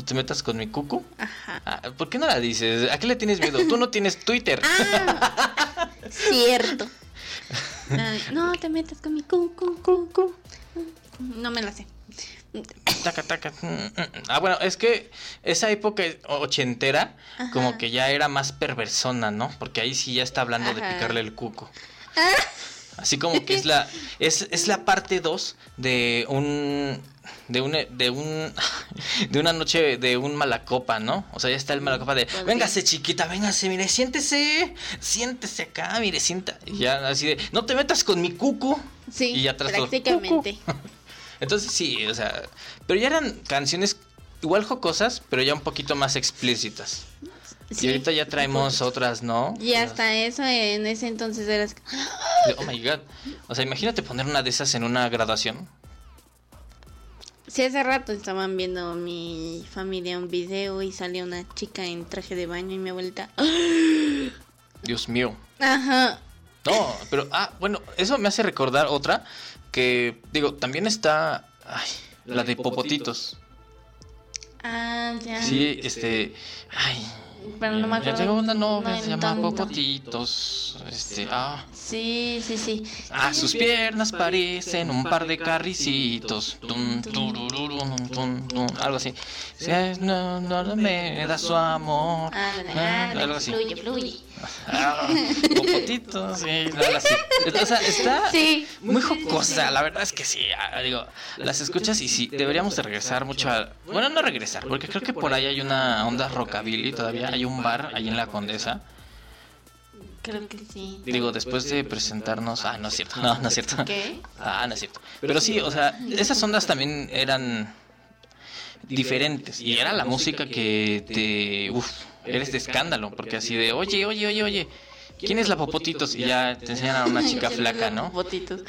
Te metas con mi cucu. Ajá. Ah, ¿Por qué no la dices? ¿A qué le tienes miedo? Tú no tienes Twitter. Ah, cierto. Ay, no te metas con mi cu, cu, cu, cu. No me la sé. Taca, taca. Mm, mm, mm. Ah, bueno, es que esa época ochentera, Ajá. como que ya era más perversona, ¿no? Porque ahí sí ya está hablando de picarle el cuco. Ah, Así como que es la es, es la parte 2 de un de un de un de una noche de un malacopa, ¿no? O sea, ya está el malacopa de, "Véngase, chiquita, véngase, mire, siéntese, siéntese acá, mire, sienta." Y ya así de, "No te metas con mi cuco." sí, Y todo, prácticamente. Entonces sí, o sea, pero ya eran canciones igual jocosas, pero ya un poquito más explícitas. Sí. Y ahorita ya traemos otras, ¿no? Y hasta eso en ese entonces eras. Oh my god. O sea, imagínate poner una de esas en una graduación. Sí, hace rato estaban viendo mi familia un video y salió una chica en traje de baño y mi abuelita. Dios mío. Ajá. No, pero, ah, bueno, eso me hace recordar otra que, digo, también está, ay, la de Popotitos. Ah, ya. Sí, este, ay. Pero no me Ya acuerdo. tengo una novia, No, se llama. Popotitos. Este, ah. Sí, sí, sí. A sus piernas parecen un par de carricitos. Tum, turururum, tum, tum, algo así. Si es- no, no me da su amor. Ah, ándale, algo así. fluye, fluye. Ah, sí, algo así. O sea, está Sí. muy jocosa. La verdad es que sí. ah, Digo, las escuchas y sí, deberíamos de regresar mucho a. Bueno, no regresar, porque creo que por ahí hay una onda rockabilly todavía. Hay un bar ahí en la Condesa. Creo que sí. Digo, después de presentarnos. Ah, no es cierto. No, no es cierto. ¿Qué? Ah, no es cierto. Pero sí, o sea, esas ondas también eran diferentes. Y era la música que te. Uf, eres de escándalo. Porque así de, oye, oye, oye, oye. ¿Quién es la Popotitos? Y ya te enseñan a una chica flaca, ¿no? Botitos.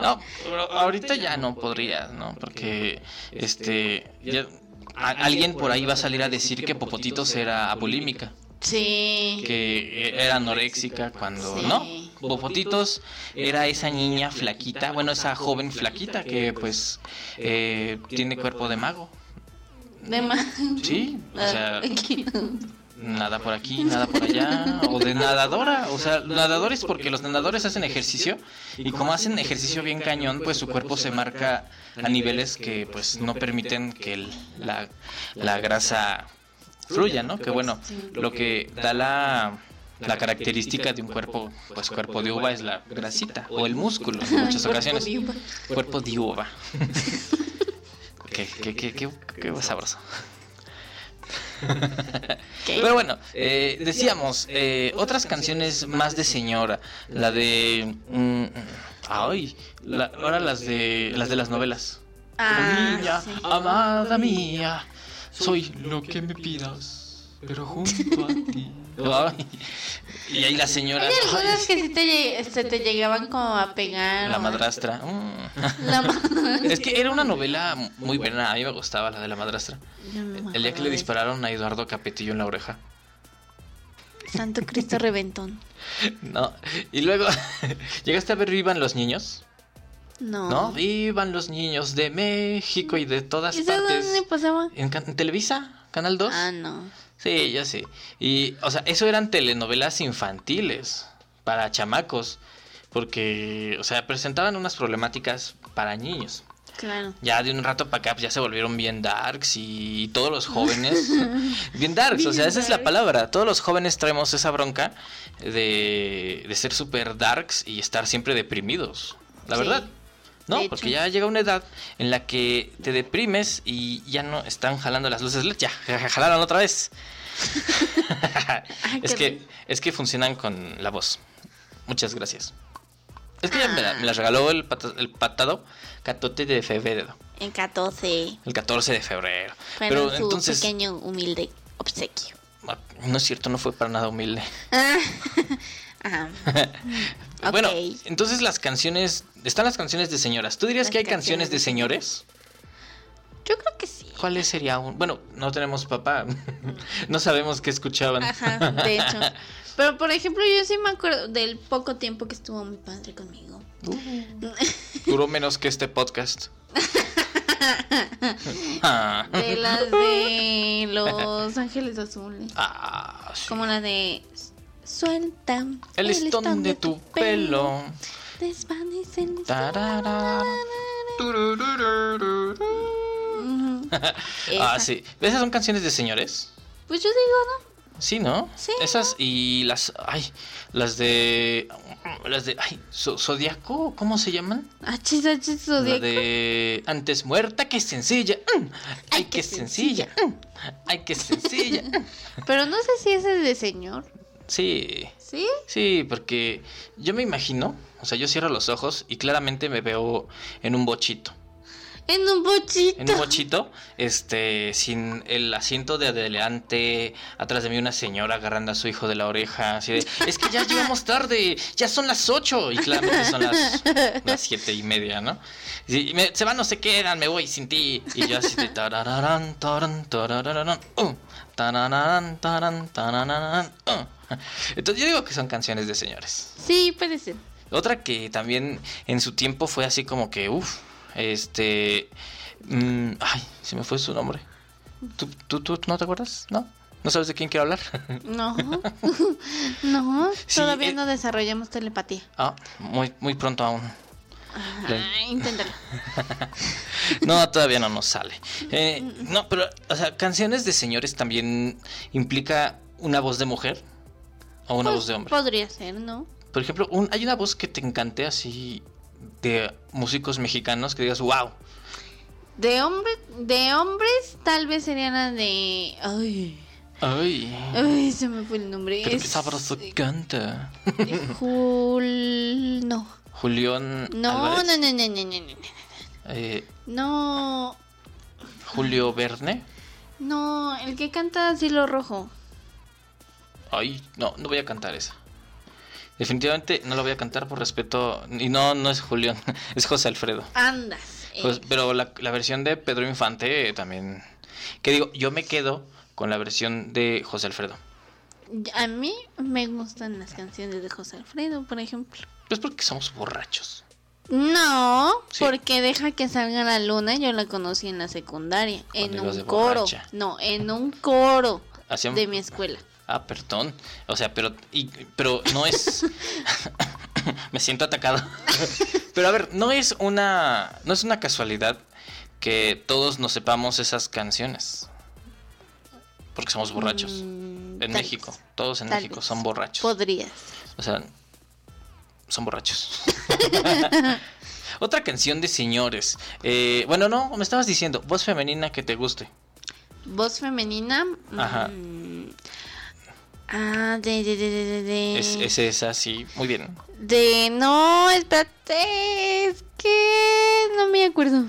No, pero ahorita ya no podrías, ¿no? Porque, este, ya- a- alguien por ahí va a salir a decir que Popotitos era bulímica, Sí. que era anoréxica cuando, Sí. ¿no? Popotitos era esa niña flaquita, bueno, esa joven flaquita que, pues, eh, tiene cuerpo de mago. De más. Sí, o sea, Aquí. nada por aquí, nada por allá, o de nadadora, o sea, nadadores porque los nadadores hacen ejercicio y como hacen ejercicio bien cañón, pues su cuerpo se marca a niveles que pues no permiten que el- la, la grasa fluya, ¿no? Que bueno, lo que da la, la característica de un cuerpo, pues cuerpo de uva es la grasita o el músculo en muchas ocasiones. Cuerpo de uva. qué, qué, qué, qué, qué sabroso. ¿Qué? Pero bueno, eh, decíamos, eh, otras canciones más de señora, la de... mm, ay, la- ahora las de las de las novelas. Ah, Niña, sí. amada mía, soy lo que me pidas, pero junto a ti. Y ahí la señora... Hay algunas que sí te, se te llegaban como a pegar. la madrastra. mm. La ma- Es que era una novela muy buena, a mí me gustaba la de la madrastra. No El día que le dispararon a Eduardo Capetillo en la oreja. Santo Cristo Reventón. No, y luego, ¿llegaste a ver Vivan los niños? No. ¿No? Vivan los niños de México y de todas ¿Eso partes. dónde pasaba? ¿En, en Televisa? ¿Canal 2? Ah, no. Sí, ya sé. Y, o sea, eso eran telenovelas infantiles para chamacos. Porque, o sea, presentaban unas problemáticas para niños. Claro. Ya de un rato para acá pues, ya se volvieron bien darks y todos los jóvenes... bien darks, o sea, esa es la palabra. Todos los jóvenes traemos esa bronca de, de ser super darks y estar siempre deprimidos. La Sí. verdad. No, De hecho. porque ya llega una edad en la que te deprimes y ya no están jalando las luces LED. Ya, jalaron otra vez. es que es que funcionan con la voz. Muchas gracias. Es que ya me, la, Ah. me las regaló el, el patado catote de febrero. En 14. El 14 de febrero. Fue Pero su entonces. pequeño humilde obsequio. ah, No es cierto, no fue para nada humilde. Ah. Ajá. Bueno, entonces las canciones. Están las canciones de señoras. ¿Tú dirías Las que hay canciones canciones de de señores? Yo creo que sí. ¿Cuáles sería un.? Bueno, no tenemos papá. no sabemos qué escuchaban. Ajá, de hecho. Pero por ejemplo, yo sí me acuerdo del poco tiempo que estuvo mi padre conmigo. Uh, duró menos que este podcast. Ah. De las de Los Ángeles Azules. Ah, sí. Como la de Suelta El listón de tu pelo. Desvanece en el. Ah, sí. ¿Esas son canciones de señores? Pues yo digo, ¿no? Sí, ¿no? Sí, Esas y las. Ay, las de. Las de. Ay, zo- Zodiaco, ¿cómo se llaman? Achis, achis, La zodiaco. de. Antes muerta que sencilla. Mm. Ay, qué sencilla. Mm. Ay, qué sencilla. Pero no sé si ese es de señor. Sí. ¿Sí? Sí, porque yo me imagino, o sea, yo cierro los ojos y claramente me veo en un bochito. En un bochito. En un bochito, este, sin el asiento de adelante, atrás de mí una señora agarrando a su hijo de la oreja, así de, es que ya llegamos tarde, ya son las ocho, y claramente son las, las siete y media, ¿no? Y me- se van, no se quedan, me voy sin ti, y yo así de, tarararán, taran, tarararán, uh, tarararán, tarararán, uh. Entonces yo digo que son canciones de señores. Sí, puede ser. Otra que también en su tiempo fue así como que, uff, este... mm, ay, se me fue su nombre. ¿Tú, tú, tú no te acuerdas? ¿No? ¿No sabes de quién quiero hablar? No. no, Sí, todavía eh. no desarrollamos telepatía. ah, muy, muy pronto aún. Ah, inténtalo. No, todavía no nos sale. Eh, no, pero, o sea, canciones de señores también implica una voz de mujer o una Pues, voz de hombre. Podría ser, ¿no? Por ejemplo, un- hay una voz que te encante así de músicos mexicanos que digas, wow. De hombre, de hombres tal vez sería la de ay, Ay, ay, se me fue el nombre. pero qué Es- sabroso canta. Jul no. Julián No, Álvarez, no, no, no, no, no, no. eh, No, Julio Verne. no, el que canta Cielo Rojo. Ay, no, no voy a cantar esa. Definitivamente no la voy a cantar por respeto. Y no, no es Julián, es José Alfredo. Andas. eh. Pues, pero la, la versión de Pedro Infante eh, también. Que digo, yo me quedo con la versión de José Alfredo. A mí me gustan las canciones de José Alfredo, por ejemplo. Pues porque somos borrachos. No, Sí. porque deja que salga la luna. Yo la conocí en la secundaria, en un coro. borracha. No, en un coro Hacían- de mi escuela. Ah, perdón. O sea, pero, y- pero no es. Me siento atacado. pero a ver, no es una. No es una casualidad que todos nos sepamos esas canciones. Porque somos borrachos. Mm, en México. vez. Todos en Tal México vez. son borrachos. Podrías. O sea, son borrachos. Otra canción de señores. Eh, bueno, no, me estabas diciendo, voz femenina que te guste. Voz femenina. Ajá. mm, Ah, de, de, de, de, de, Es, es esa, sí. Muy bien. de- no, espérate, es que no me acuerdo.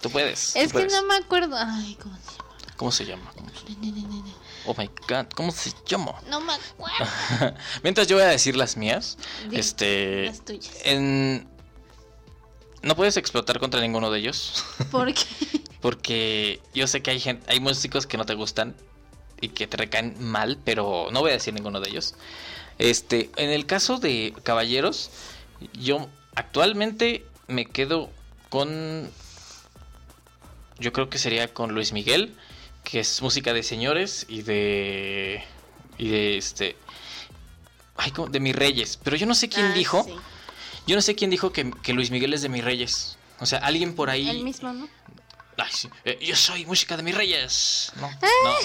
Tú puedes. tú Es que puedes. no me acuerdo. Ay, ¿cómo se llama? ¿Cómo se llama? ¿Cómo se- Oh my god, ¿cómo se llama? No me acuerdo. Mientras yo voy a decir las mías. Di este. las tuyas. En. No puedes explotar contra ninguno de ellos. ¿Por qué? Porque yo sé que hay gente, hay músicos que no te gustan y que te recaen mal, pero no voy a decir ninguno de ellos. Este, en el caso de Caballeros, yo actualmente me quedo con yo creo que sería con Luis Miguel, que es música de señores y de y de este ay, ¿cómo? de mis reyes, pero yo no sé quién Ah, dijo, sí. yo no sé quién dijo que, que Luis Miguel es de mis reyes. O sea, alguien por ahí El mismo, ¿no? Ay, sí. Eh, yo soy música de mis reyes. No,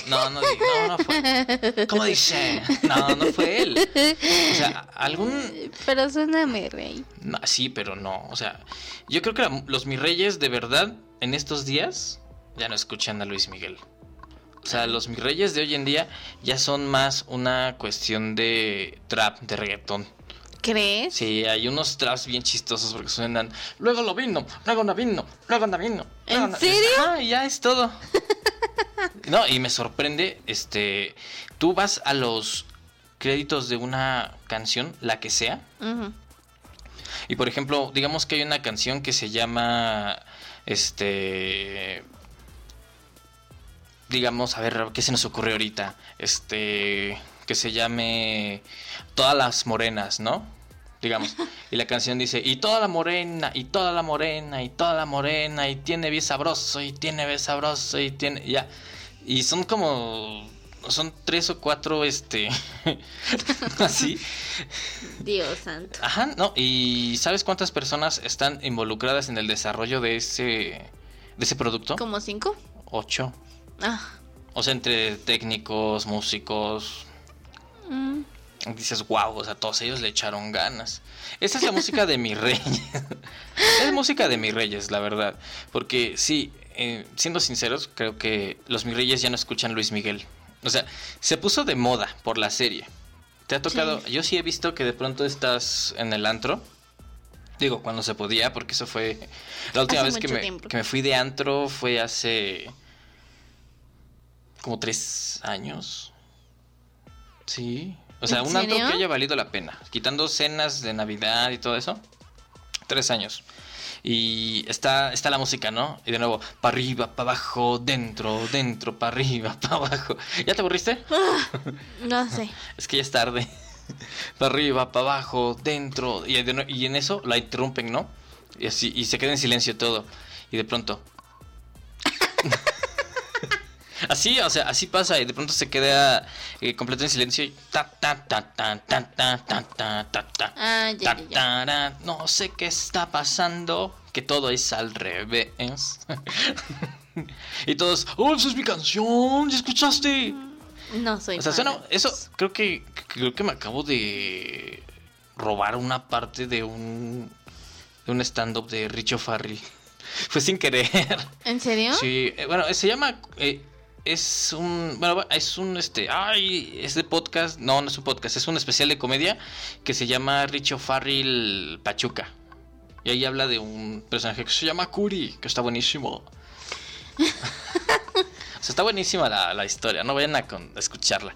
no, no, no, no, no fue. ¿Cómo dice? No, no fue él. O sea, algún. Pero suena mi rey. no, sí, pero no. O sea, yo creo que la- los mis reyes de verdad en estos días ya no escuchan a Luis Miguel. O sea, los mis reyes de hoy en día ya son más una cuestión de trap, de reggaetón. ¿Crees? Sí, hay unos traps bien chistosos porque suenan. Luego lo vino, luego no vino, luego no vino. luego ¿En no-". serio? Ah, ya es todo. no, y me sorprende, este, tú vas a los créditos de una canción, la que sea, y por ejemplo, digamos que hay una canción que se llama, este, digamos, a ver, ¿qué se nos ocurre ahorita? Este, que se llame Todas las Morenas, ¿no? Digamos. Y la canción dice, y toda la morena, y toda la morena, y toda la morena, y tiene bien sabroso, y tiene bien sabroso, y tiene, ya. Y son como, son tres o cuatro, este, así. Dios santo. Ajá, no, y ¿sabes cuántas personas están involucradas en el desarrollo de ese, de ese producto? ¿Como cinco? Ocho. Ah. O sea, entre técnicos, músicos. mm. Dices, wow, o sea, todos ellos le echaron ganas. Esa es la música de mis reyes. es música de mis reyes, la verdad. Porque sí, eh, siendo sinceros, creo que los mis reyes ya no escuchan Luis Miguel. O sea, se puso de moda por la serie. ¿Te ha tocado? Sí. Yo sí he visto que de pronto estás en el antro. Digo, cuando se podía, porque eso fue... La última Hace vez que me, que me fui de antro fue hace... como tres años. Sí. O sea, ¿En un antro que haya valido la pena. Quitando cenas de Navidad y todo eso. Tres años. Y está, está la música, ¿no? Y de nuevo, para arriba, para abajo, dentro, dentro, para arriba, para abajo. ¿Ya te aburriste? No sé. Es que ya es tarde. para arriba, para abajo, dentro. Y, de nue- y en eso la interrumpen, ¿no? Y así, y se queda en silencio todo. Y de pronto. Así, o sea, así pasa. Y de pronto se queda eh, completo en silencio y ta ta ta ta ta ta ta ta ta ta. Ah, ya, Ta, ya, no sé qué está pasando, que todo es al revés. y todos, oh, esa es mi canción, ¿ya escuchaste? No soy O sea, suena- eso creo que creo que me acabo de robar una parte de un de un stand up de Richo Farrell. Fue sin querer. ¿En serio? Sí, eh, bueno, se llama eh, es un bueno, es un este, ay, es de podcast, no, no es un podcast, es un especial de comedia que se llama Richo Farrell Pachuca. Y ahí habla de un personaje que se llama Curi, que está buenísimo. O sea, está buenísima la, la historia, no vayan a, con- a escucharla.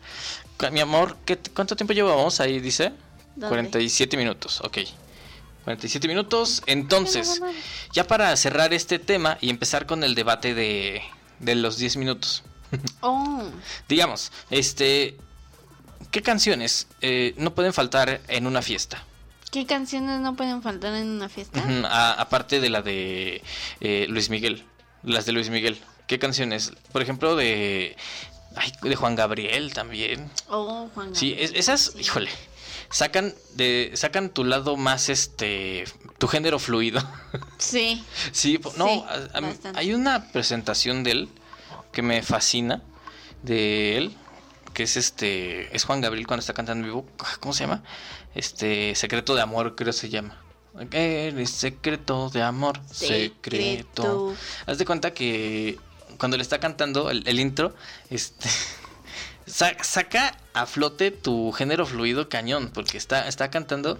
Cu- Mi amor, ¿qué, ¿cuánto tiempo llevamos ahí? Dice. ¿Dónde? 47 minutos, ok. 47 minutos. Entonces, ya para cerrar este tema y empezar con el debate de, de los 10 minutos. Oh, Digamos, este... ¿Qué canciones eh, no pueden faltar en una fiesta? ¿qué canciones no pueden faltar en una fiesta? A- aparte de la de eh, Luis Miguel. Las de Luis Miguel. ¿Qué canciones? Por ejemplo, de... ay, de Juan Gabriel también. Oh, Juan Sí, Gabriel, es- esas, sí. híjole, sacan de sacan tu lado más este tu género fluido. Sí. sí, no, Sí, a- hay una presentación de él que me fascina de él, que es este es Juan Gabriel cuando está cantando en vivo, ¿cómo se llama? Este Secreto de amor, creo se llama. Eres secreto de amor, secreto. Secreto. Haz de cuenta que cuando le está cantando el, el intro, este sa- saca a flote tu género fluido cañón, porque está, está cantando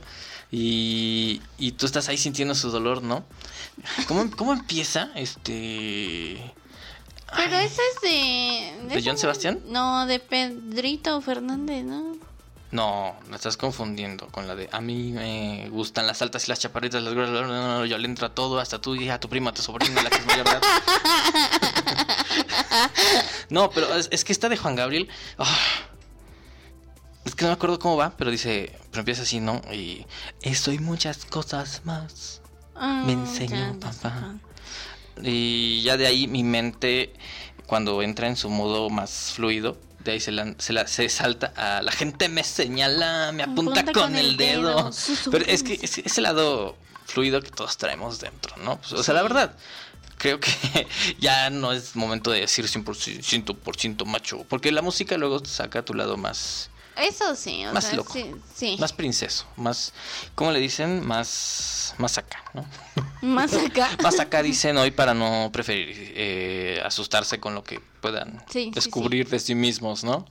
y, y tú estás ahí sintiendo su dolor, ¿no? ¿Cómo, cómo empieza? Este. Pero esa es de... ¿De Joan no- Sebastián? No, de Pedrito Fernández, ¿no? No, la estás confundiendo con la de a mí me gustan las altas y las chaparritas, las gruesas, no, no, no, yo le entro a todo, hasta tu hija, tu prima, tu sobrina, la que es mayor de edad. no, pero es, es que esta de Juan Gabriel. ah, es que no me acuerdo cómo va, pero dice, pero empieza así, ¿no? Y esto y muchas cosas más. Ah, Me enseñó papá. Y ya de ahí mi mente, cuando entra en su modo más fluido, de ahí se, la- se, la- se salta a la gente me señala, me apunta, con, el dedo. Pero es que es ese lado fluido que todos traemos dentro, ¿no? Pues, o sea, la verdad, creo que ya no es momento de decir 100%, 100% macho, porque la música luego saca tu lado más, Eso sí, o Más sea, loco. sí. sí. más princeso, más, ¿cómo le dicen? Más, más acá, ¿no? Más acá. Más acá dicen hoy para no preferir eh, asustarse con lo que puedan Sí, sí, descubrir de sí mismos, ¿no?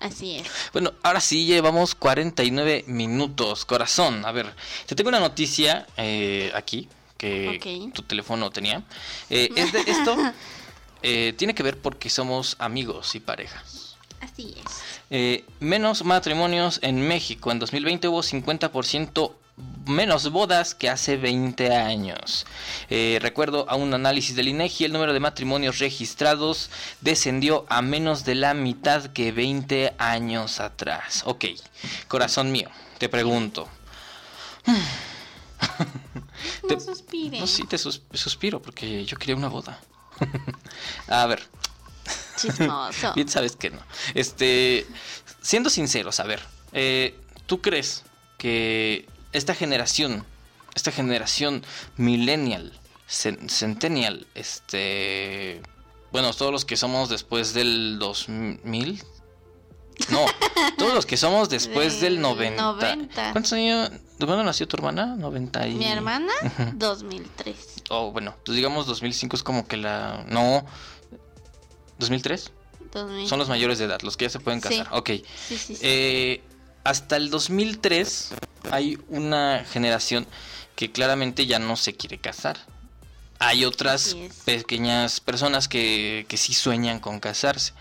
Así es. Bueno, ahora sí llevamos 49 minutos, corazón. A ver, te tengo una noticia eh, aquí que tu teléfono tenía. Eh, es de- esto eh, tiene que ver porque somos amigos y parejas. Así es. Eh, menos matrimonios en México. En 2020 hubo 50% menos bodas que hace 20 años. Eh, recuerdo a un análisis del INEGI, el número de matrimonios registrados descendió a menos de la mitad que 20 años atrás. Ok, corazón mío, te pregunto, No Te- suspire. No, sí, te sus- suspiro porque yo quería una boda. a ver, Chismoso. bien sabes que no. Este, siendo sinceros, a ver, eh, ¿tú crees que esta generación, esta generación millennial, cen- centennial, este, bueno, todos los que somos después del 2000, no, todos los que somos después del Del 90. 90. ¿Cuántos años? ¿De cuándo nació tu hermana? 90 y... Mi hermana, Ujú. 2003. Oh, bueno, pues digamos 2005 es como que la... No. ¿2003? 2000. Son los mayores de edad, los que ya se pueden Sí. casar. Ok. Sí, sí, sí. Eh, hasta el 2003 hay una generación que claramente ya no se quiere casar. Hay otras pequeñas personas que, que sí sueñan con casarse.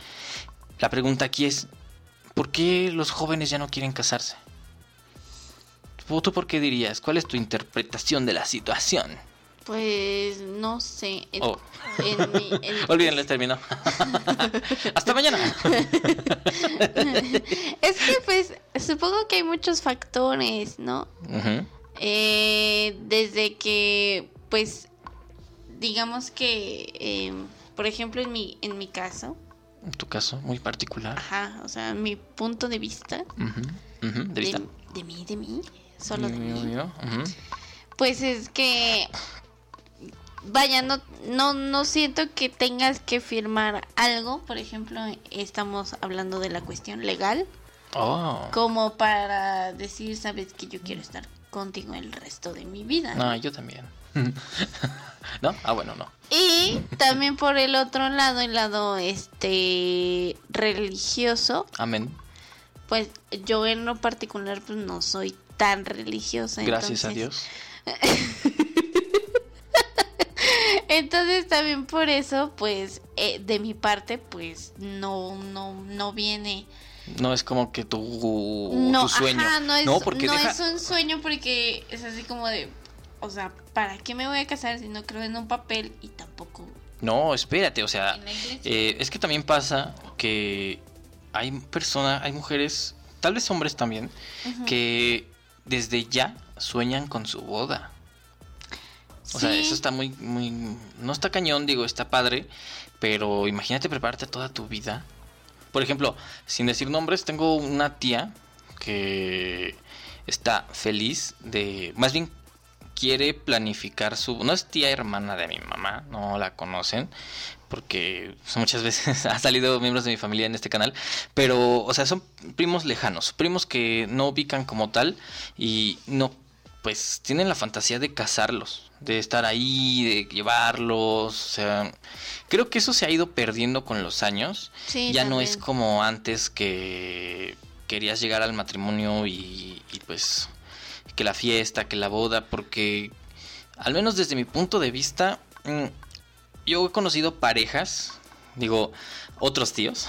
La pregunta aquí es, ¿por qué los jóvenes ya no quieren casarse? ¿Tú tú por qué dirías? ¿Cuál es tu interpretación de la situación? Pues no sé. En, Oh. en en- Olvídenlo, terminó. Hasta mañana. es que pues supongo que hay muchos factores, ¿no? Ujú. Eh, desde que pues digamos que eh, por ejemplo en mi en mi caso, En tu caso, muy particular. ajá, o sea, mi punto de vista ujú, ¿De vista? de, mí, de mí, solo de mí. Pues es que vaya, no, no, no siento que tengas que firmar algo, por ejemplo, estamos hablando de la cuestión legal, Oh. como para decir, sabes que yo quiero estar contigo el resto de mi vida. No, yo también. ¿No? Ah, bueno, no. Y también por el otro lado, el lado este religioso, Amén. pues yo en lo particular pues no soy tan religiosa. Gracias a Dios. Entonces también por eso, pues, eh, de mi parte, pues, no, no, no viene. No es como que tu, No, tu sueño. ajá, no es, no, porque no deja- es un sueño porque es así como de, o sea, ¿para qué me voy a casar si no creo en un papel y tampoco No, espérate, o sea, eh, es que también pasa que hay personas, hay mujeres, tal vez hombres también, que desde ya sueñan con su boda. O sea, eso está muy, muy, no está cañón, digo, está padre, pero imagínate prepararte toda tu vida. Por ejemplo, sin decir nombres, tengo una tía que está feliz de, más bien quiere planificar su, no es tía hermana de mi mamá, no la conocen, porque muchas veces ha salido miembros de mi familia en este canal, pero, o sea, son primos lejanos, primos que no ubican como tal y no, pues tienen la fantasía de casarlos, de estar ahí, de llevarlos, o sea, creo que eso se ha ido perdiendo con los años, sí, ya no es como antes que querías llegar al matrimonio y, y, pues que la fiesta, que la boda, porque al menos desde mi punto de vista, mm, yo he conocido parejas, digo, otros tíos,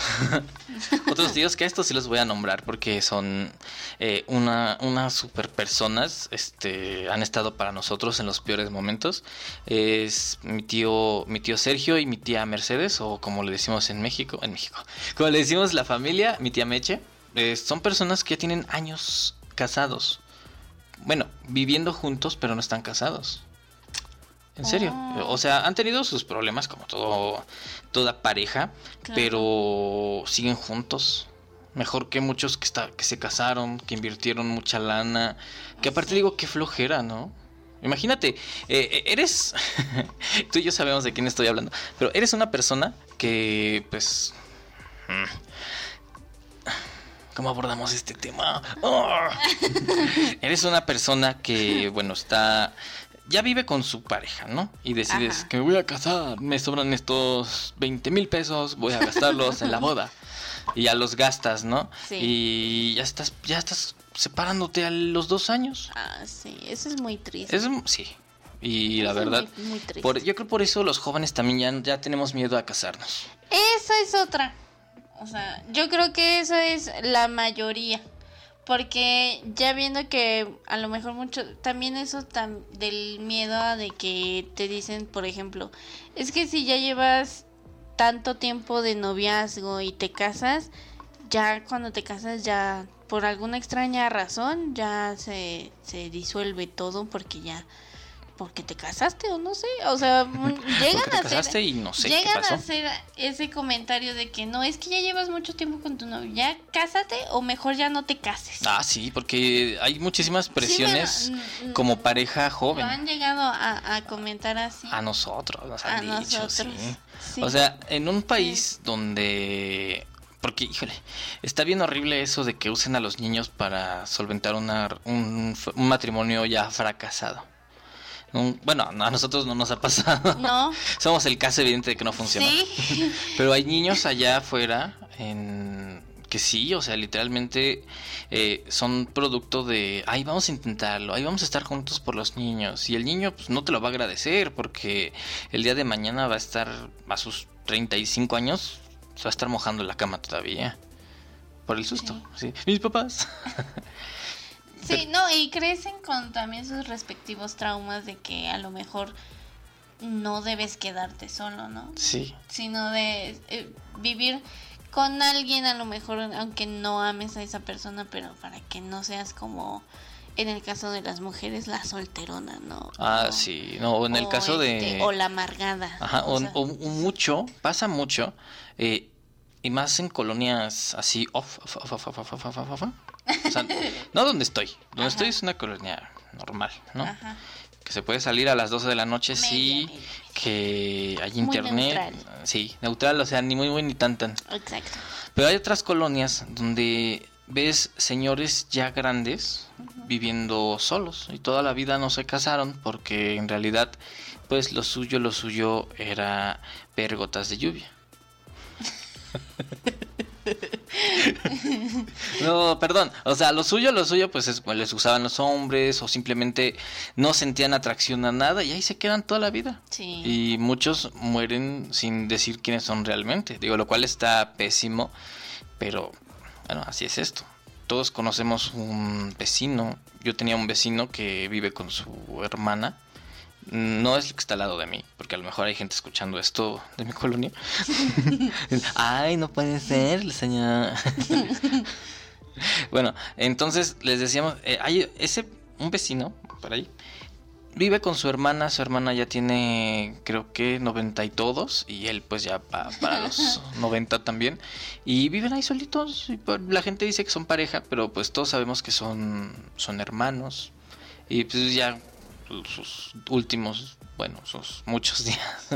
otros tíos que a estos sí los voy a nombrar porque son eh, una, unas super personas, este, han estado para nosotros en los peores momentos. Es mi tío, mi tío Sergio y mi tía Mercedes, o como le decimos en México, en México, como le decimos la familia, mi tía Meche, son personas que ya tienen años casados. Bueno, viviendo juntos, pero no están casados. En serio. Oh. O sea, han tenido sus problemas como todo, toda pareja, Claro. pero siguen juntos. Mejor que muchos que, está, que se casaron, que invirtieron mucha lana. Que aparte digo, qué flojera, ¿no? Imagínate, eh, eres... tú y yo sabemos de quién estoy hablando, pero eres una persona que, pues... mm, ¿Cómo abordamos este tema? ¡Ah! Eres una persona que, bueno, está... Ya vive con su pareja, ¿no? Y decides Ajá. que me voy a casar, me sobran estos 20 mil pesos, voy a gastarlos en la boda. Y ya los gastas, ¿no? Sí. Y ya estás, ya estás separándote a los dos años. Ah, sí, eso es muy triste. Es, sí. Y la Eso es verdad, muy- muy triste. por, yo creo por eso los jóvenes también ya, ya tenemos miedo a casarnos. Esa es otra. O sea, yo creo que eso es la mayoría. Porque ya viendo que a lo mejor mucho, también eso tam- del miedo a de que te dicen, por ejemplo, es que si ya llevas tanto tiempo de noviazgo y te casas, ya cuando te casas ya por alguna extraña razón ya se, se disuelve todo porque ya porque te casaste o no sé, o sea, llegan te a casaste hacer y no sé qué llegan a hacer ese comentario de que no, es que ya llevas mucho tiempo con tu novio, ya cásate o mejor ya no te cases. Ah, sí, porque hay muchísimas presiones como pareja Lo joven. han llegado a, a comentar así. A nosotros, nos A han dicho, nosotros, sí. sí. O sea, en un país donde... Porque, híjole, está bien horrible eso de que usen a los niños para solventar una, un matrimonio ya fracasado. Un- bueno, a nosotros no nos ha pasado. No, Somos el caso evidente de que no funciona. sí. Pero hay niños allá afuera en que sí, o sea, literalmente eh, son producto de, ay, vamos a intentarlo, ay, vamos a estar juntos por los niños. Y el niño pues, no te lo va a agradecer porque el día de mañana va a estar a sus 35 años, se va a estar mojando la cama todavía. Por el susto, sí. Mis papás. Sí, no, y crecen con también sus respectivos traumas de que a lo mejor no debes quedarte solo, ¿no? Sí. Sino de eh, vivir con alguien a lo mejor aunque no ames a esa persona, pero para que no seas como en el caso de las mujeres la solterona, ¿no? Ah, O- sí. No, en el caso de... este, o la amargada. Ajá, o, sea, o- o mucho, pasa mucho, eh, y más en colonias así, off, off, off, off, off, off, off, off, off. O sea, no donde estoy, donde Ajá. estoy es una colonia normal, ¿no? Ajá. Que se puede salir a las 12 de la noche, Media, sí, media, que hay Muy internet, neutral. sí, neutral, o sea, ni muy, muy, ni tan, tan. Exacto. Pero hay otras colonias donde ves señores ya grandes viviendo solos y toda la vida no se casaron porque en realidad pues lo suyo, lo suyo era ver gotas de lluvia. No, perdón, o sea, lo suyo, lo suyo pues es, les usaban los hombres o simplemente no sentían atracción a nada y ahí se quedan toda la vida. Sí. Y muchos mueren sin decir quiénes son realmente. Digo, lo cual está pésimo, pero bueno, así es esto. Todos conocemos un vecino. Yo tenía un vecino que vive con su hermana. No es el que está al lado de mí, porque a lo mejor hay gente escuchando esto de mi colonia. Ay, no puede ser, señora. bueno, entonces les decíamos, eh, hay ese un vecino por ahí vive con su hermana, su hermana ya tiene creo que 90 y todos y él pues ya pa- para los 90 también y viven ahí solitos y pues, la gente dice que son pareja, pero pues todos sabemos que son son hermanos y pues ya sus últimos, bueno, sus muchos días,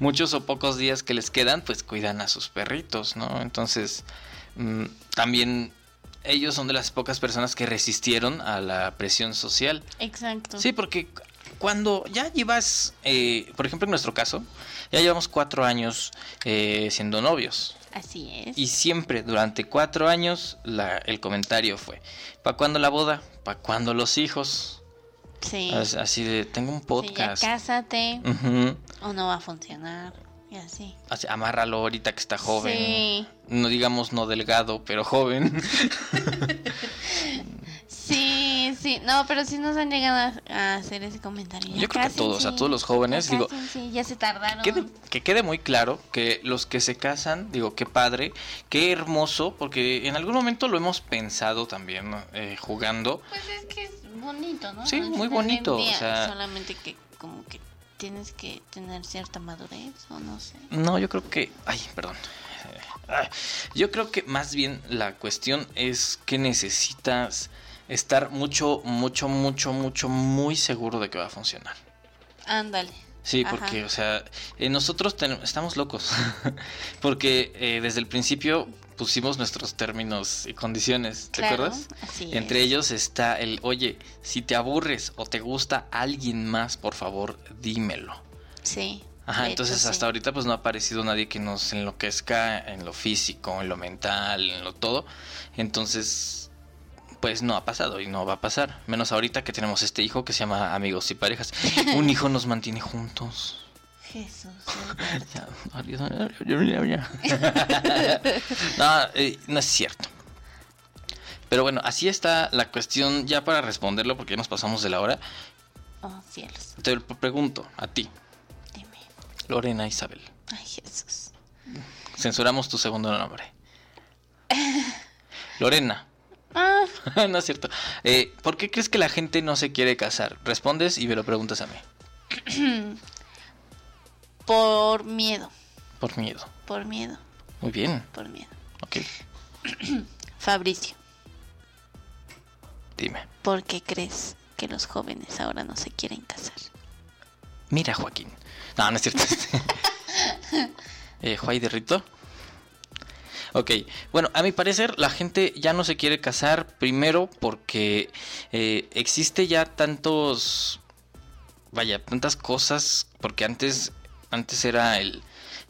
muchos o pocos días que les quedan, pues cuidan a sus perritos, ¿no? Entonces, mm, también ellos son de las pocas personas que resistieron a la presión social. Exacto. Sí, porque cu- cuando ya llevas, eh, por ejemplo, en nuestro caso, ya llevamos cuatro años eh, siendo novios. Así es. Y siempre durante cuatro años la- el comentario fue, ¿para cuándo la boda? ¿Para cuándo los hijos? Sí. As- Así de, tengo un Sí, ya podcast. cásate Ujú. o no va a funcionar. Y así. Así, amárralo ahorita que está joven. Sí. No digamos no delgado, pero joven. Sí, sí. No, pero sí nos han llegado a, a hacer ese comentario. Yo creo que a todos, a cásense, todos los jóvenes, digo, cásense, ya se tardaron. Quede- que quede muy claro que los que se casan, digo, qué padre, qué hermoso, porque en algún momento lo hemos pensado también. Eh, jugando. Pues es que es bonito, ¿no? Sí, muy bonito, o sea- Solamente que como que tienes que tener cierta madurez o no sé. No, yo creo que... Ay, perdón. Eh, ay, Yo creo que más bien la cuestión es que necesitas estar mucho, mucho, mucho, mucho, muy seguro de que va a funcionar. Ándale. Sí, Ajá. porque, o sea, eh, nosotros estamos locos. porque eh, desde el principio pusimos nuestros términos y condiciones, ¿te Claro, acuerdas? así Entre es. ellos está el, oye, si te aburres o te gusta alguien más, por favor, dímelo. Sí. Ajá, entonces hecho, hasta sí. ahorita pues no ha aparecido nadie que nos enloquezca en lo físico, en lo mental, en lo todo. Entonces, pues no ha pasado y no va a pasar. Menos ahorita que tenemos este hijo que se llama Amigos y Parejas. Un hijo nos mantiene juntos. Jesús. No, eh, no es cierto. Pero bueno, así está la cuestión ya para responderlo porque ya nos pasamos de la hora. Oh, cielos. Te pregunto a ti, Dime. Lorena Isabel. Ay, Jesús. Censuramos tu segundo nombre. Lorena, Ah, no es cierto. Eh, ¿Por qué crees que la gente no se quiere casar? Respondes y me lo preguntas a mí. por miedo, Por miedo. por miedo, Muy bien. por miedo. Ok. Fabricio, Dime. ¿por qué crees que los jóvenes ahora no se quieren casar? Mira, Joaquín. No, no es cierto. eh, Juay de Rito. Ok, bueno, a mi parecer la gente ya no se quiere casar primero porque eh, existe ya tantos, vaya, tantas cosas, porque antes, antes era el,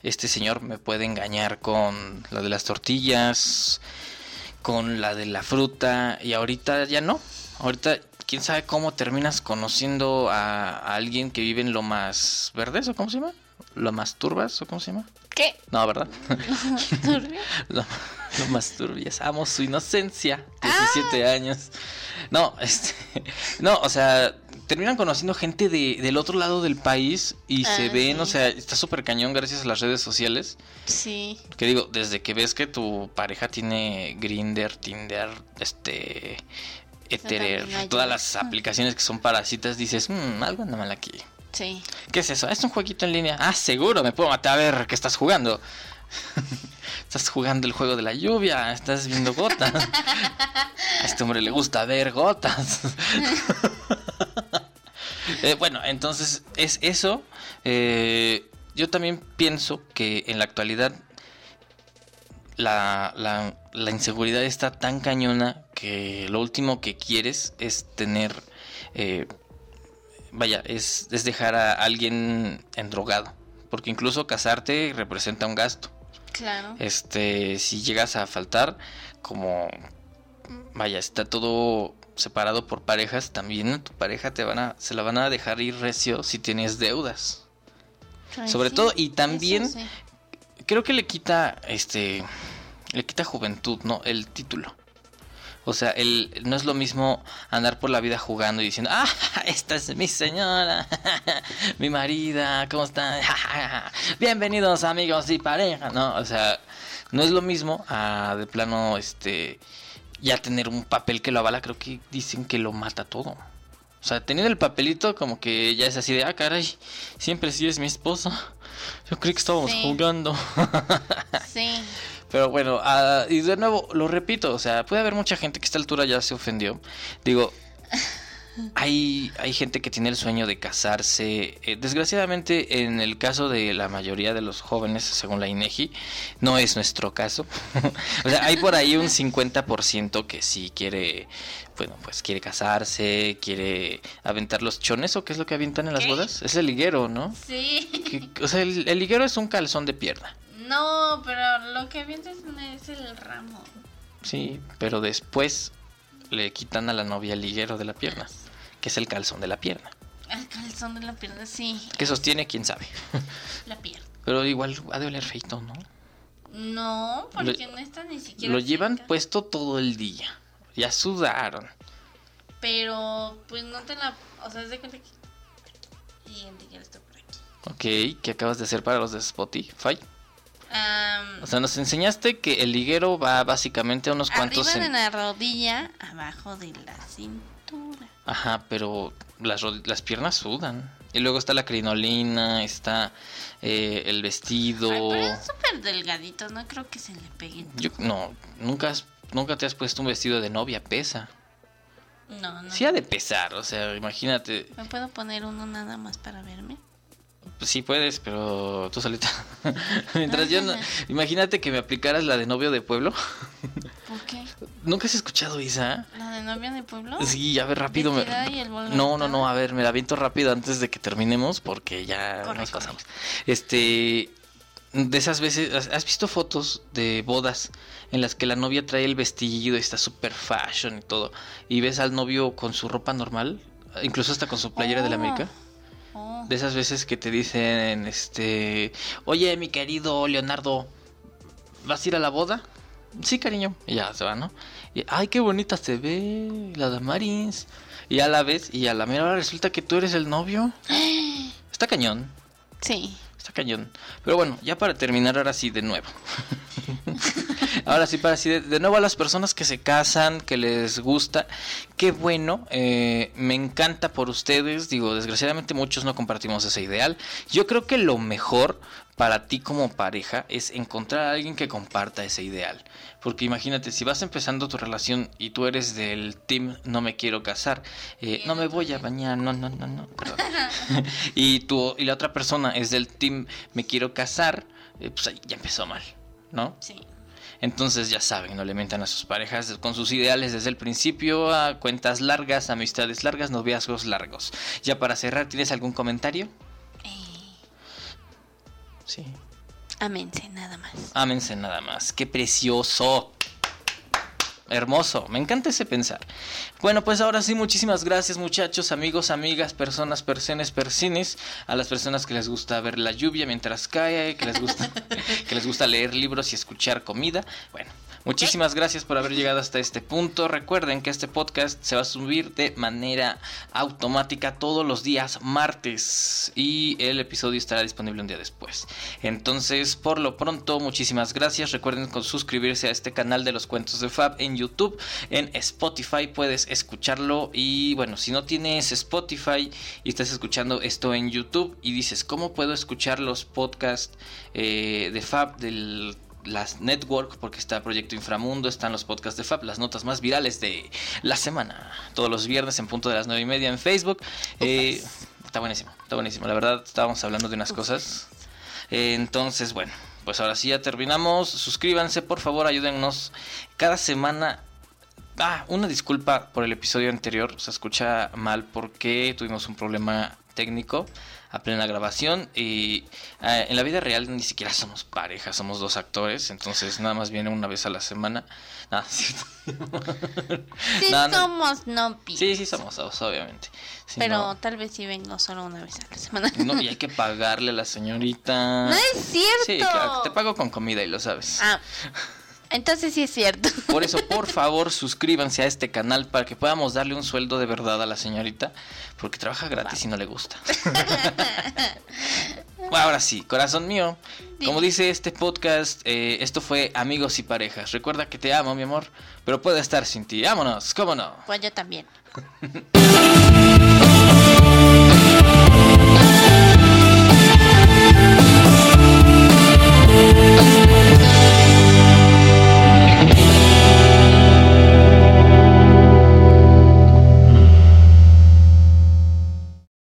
este señor me puede engañar con la de las tortillas, con la de la fruta y ahorita ya no, ahorita quién sabe cómo terminas conociendo a, alguien que vive en lo más verdes o cómo se llama, lo más turbas o cómo se llama. ¿Qué? No, ¿verdad? Lo, lo más turbias. Amo su inocencia. 17 años. No, este. No, o sea, terminan conociendo gente de, del otro lado del país y se Ah, ven, sí. o sea, está súper cañón gracias a las redes sociales. Sí. Que digo, desde que ves que tu pareja tiene Grinder, Tinder, este. Etherer, todas las aplicaciones que son para citas, dices, mmm, algo anda mal aquí. Sí. ¿Qué es eso? Es un jueguito en línea. Ah, seguro, me puedo matar a ver qué estás jugando. estás jugando el juego de la lluvia, estás viendo gotas. A este hombre le gusta ver gotas. Eh, bueno, entonces es eso. Eh, yo también pienso que en la actualidad la, la- la inseguridad está tan cañona que lo último que quieres es tener... eh, vaya, es, es dejar a alguien endrogado. Porque incluso casarte representa un gasto. Claro. Este, si llegas a faltar, como vaya, está todo separado por parejas, también a tu pareja te van a, se la van a dejar ir recio si tienes deudas. Ay, sobre sí, todo, y también- eso sí. Creo que le quita, este, le quita juventud, ¿no? El título. O sea, el, no es lo mismo andar por la vida jugando y diciendo, ah, esta es mi señora, mi marida, ¿cómo están? Bienvenidos amigos y pareja, ¿no? O sea, no es lo mismo a de plano, este, ya tener un papel que lo avala, creo que dicen que lo mata todo. O sea, teniendo el papelito como que ya es así de, ah, caray, siempre sí es mi esposa. Yo creí que estábamos Sí. jugando. Sí. Pero bueno, ah, y de nuevo, lo repito, o sea, puede haber mucha gente que a esta altura ya se ofendió. Digo, hay, hay gente que tiene el sueño de casarse. Eh, desgraciadamente, en el caso de la mayoría de los jóvenes, según la INEGI, no es nuestro caso. o sea, hay por ahí un 50% que sí quiere, bueno, pues quiere casarse, quiere aventar los chones, ¿o qué es lo que avientan en las ¿Qué? bodas? Es el liguero, ¿no? Sí. Que- o sea, el, el liguero es un calzón de pierna. No, pero lo que avientas es el ramo. Sí, pero después le quitan a la novia el liguero de la pierna, que es el calzón de la pierna. El calzón de la pierna, sí. Que sostiene, quién sabe. La pierna. Pero igual ha de oler feito, ¿no? No, porque no está ni siquiera. Lo llevan puesto todo el día. Ya sudaron. Pero, pues no te la. O sea, es de cuenta que. Y el liguero está por aquí. Ok, ¿qué acabas de hacer para los de Spotify? O sea, nos enseñaste que el liguero va básicamente a unos cuantos... arriba de la rodilla, abajo de la cintura. Ajá, pero las, las piernas sudan. Y luego está la crinolina, está eh, el vestido... Ay, pero es súper delgadito, no creo que se le peguen. Yo, no, nunca, has- nunca te has puesto un vestido de novia, pesa. No, no. Sí ha de pesar, o sea, imagínate. ¿Me puedo poner uno nada más para verme? Pues sí puedes, pero tú solita. Mientras yo no... Imagínate que me aplicaras la de novio de pueblo. ¿Por qué? ¿Nunca has escuchado esa? ¿La de novia de pueblo? Sí, a ver, rápido. me- No, no, no, a ver, me la aviento rápido antes de que terminemos porque ya Corre, nos corre. pasamos. Este, de esas veces, ¿has- ¿has visto fotos de bodas en las que la novia trae el vestido y está super fashion y todo? Y ves al novio con su ropa normal, incluso hasta con su playera de la Oh. América. Oh, De esas veces que te dicen, este, oye, mi querido Leonardo, ¿vas a ir a la boda? Sí, cariño. Y ya se va, ¿no? Y, ay, qué bonita se ve, la de Marins. Y a la vez, y a la mera hora resulta que tú eres el novio. Está cañón, Sí. está cañón. Pero bueno, ya para terminar ahora sí de nuevo. Ahora sí, para sí, de, nuevo a las personas que se casan, que les gusta, qué bueno, eh, me encanta por ustedes, digo, desgraciadamente muchos no compartimos ese ideal. Yo creo que lo mejor para ti como pareja es encontrar a alguien que comparta ese ideal. Porque imagínate, si vas empezando tu relación y tú eres del team no me quiero casar, eh, no me voy a bañar, no, no, no, no. y, tú, y la otra persona es del team me quiero casar, eh, pues ahí ya empezó mal, ¿no? Sí. Entonces ya saben, no le mentan a sus parejas con sus ideales desde el principio, a cuentas largas, amistades largas, noviazgos largos. Ya para cerrar, ¿tienes algún comentario? Sí. Ámense nada más. Ámense nada más. Qué precioso. Hermoso, me encanta ese pensar. Bueno, pues ahora sí, muchísimas gracias muchachos, amigos, amigas, personas, personas, persines, a las personas que les gusta ver la lluvia mientras cae, que les gusta, que les gusta leer libros y escuchar comida. Bueno, Muchísimas gracias por haber llegado hasta este punto. Recuerden que este podcast se va a subir de manera automática todos los días martes y el episodio estará disponible un día después. Entonces, por lo pronto, muchísimas gracias. Recuerden suscribirse a este canal de los cuentos de Fab en YouTube, en Spotify puedes escucharlo y bueno, si no tienes Spotify y estás escuchando esto en YouTube y dices, ¿cómo puedo escuchar los podcasts eh, de Fab del las network, porque está Proyecto Inframundo, están los podcasts de FAP, las notas más virales de la semana, todos los viernes en punto de las nueve y media en Facebook. Eh, está buenísimo, está buenísimo. La verdad, estábamos hablando de unas cosas. Eh, entonces, bueno, pues ahora sí ya terminamos. Suscríbanse, por favor, ayúdennos cada semana. Ah, una disculpa por el episodio anterior, se escucha mal porque tuvimos un problema técnico a plena grabación y eh, en la vida real ni siquiera somos pareja, somos dos actores, entonces nada más viene una vez a la semana. Nada, sí, somos no, Sí, sí somos obviamente. Pero tal vez sí vengo solo una vez a la semana. No, y hay que pagarle a la señorita. No es cierto. Sí, claro, te pago con comida y lo sabes. Ah. Entonces sí es cierto. Por eso, por favor, suscríbanse a este canal para que podamos darle un sueldo de verdad a la señorita, porque trabaja gratis y no le gusta. ahora sí, corazón mío, como dice este podcast, eh, esto fue Amigos y Parejas. Recuerda que te amo, mi amor, pero puedo estar sin ti. Vámonos, ¿cómo no? Pues yo también.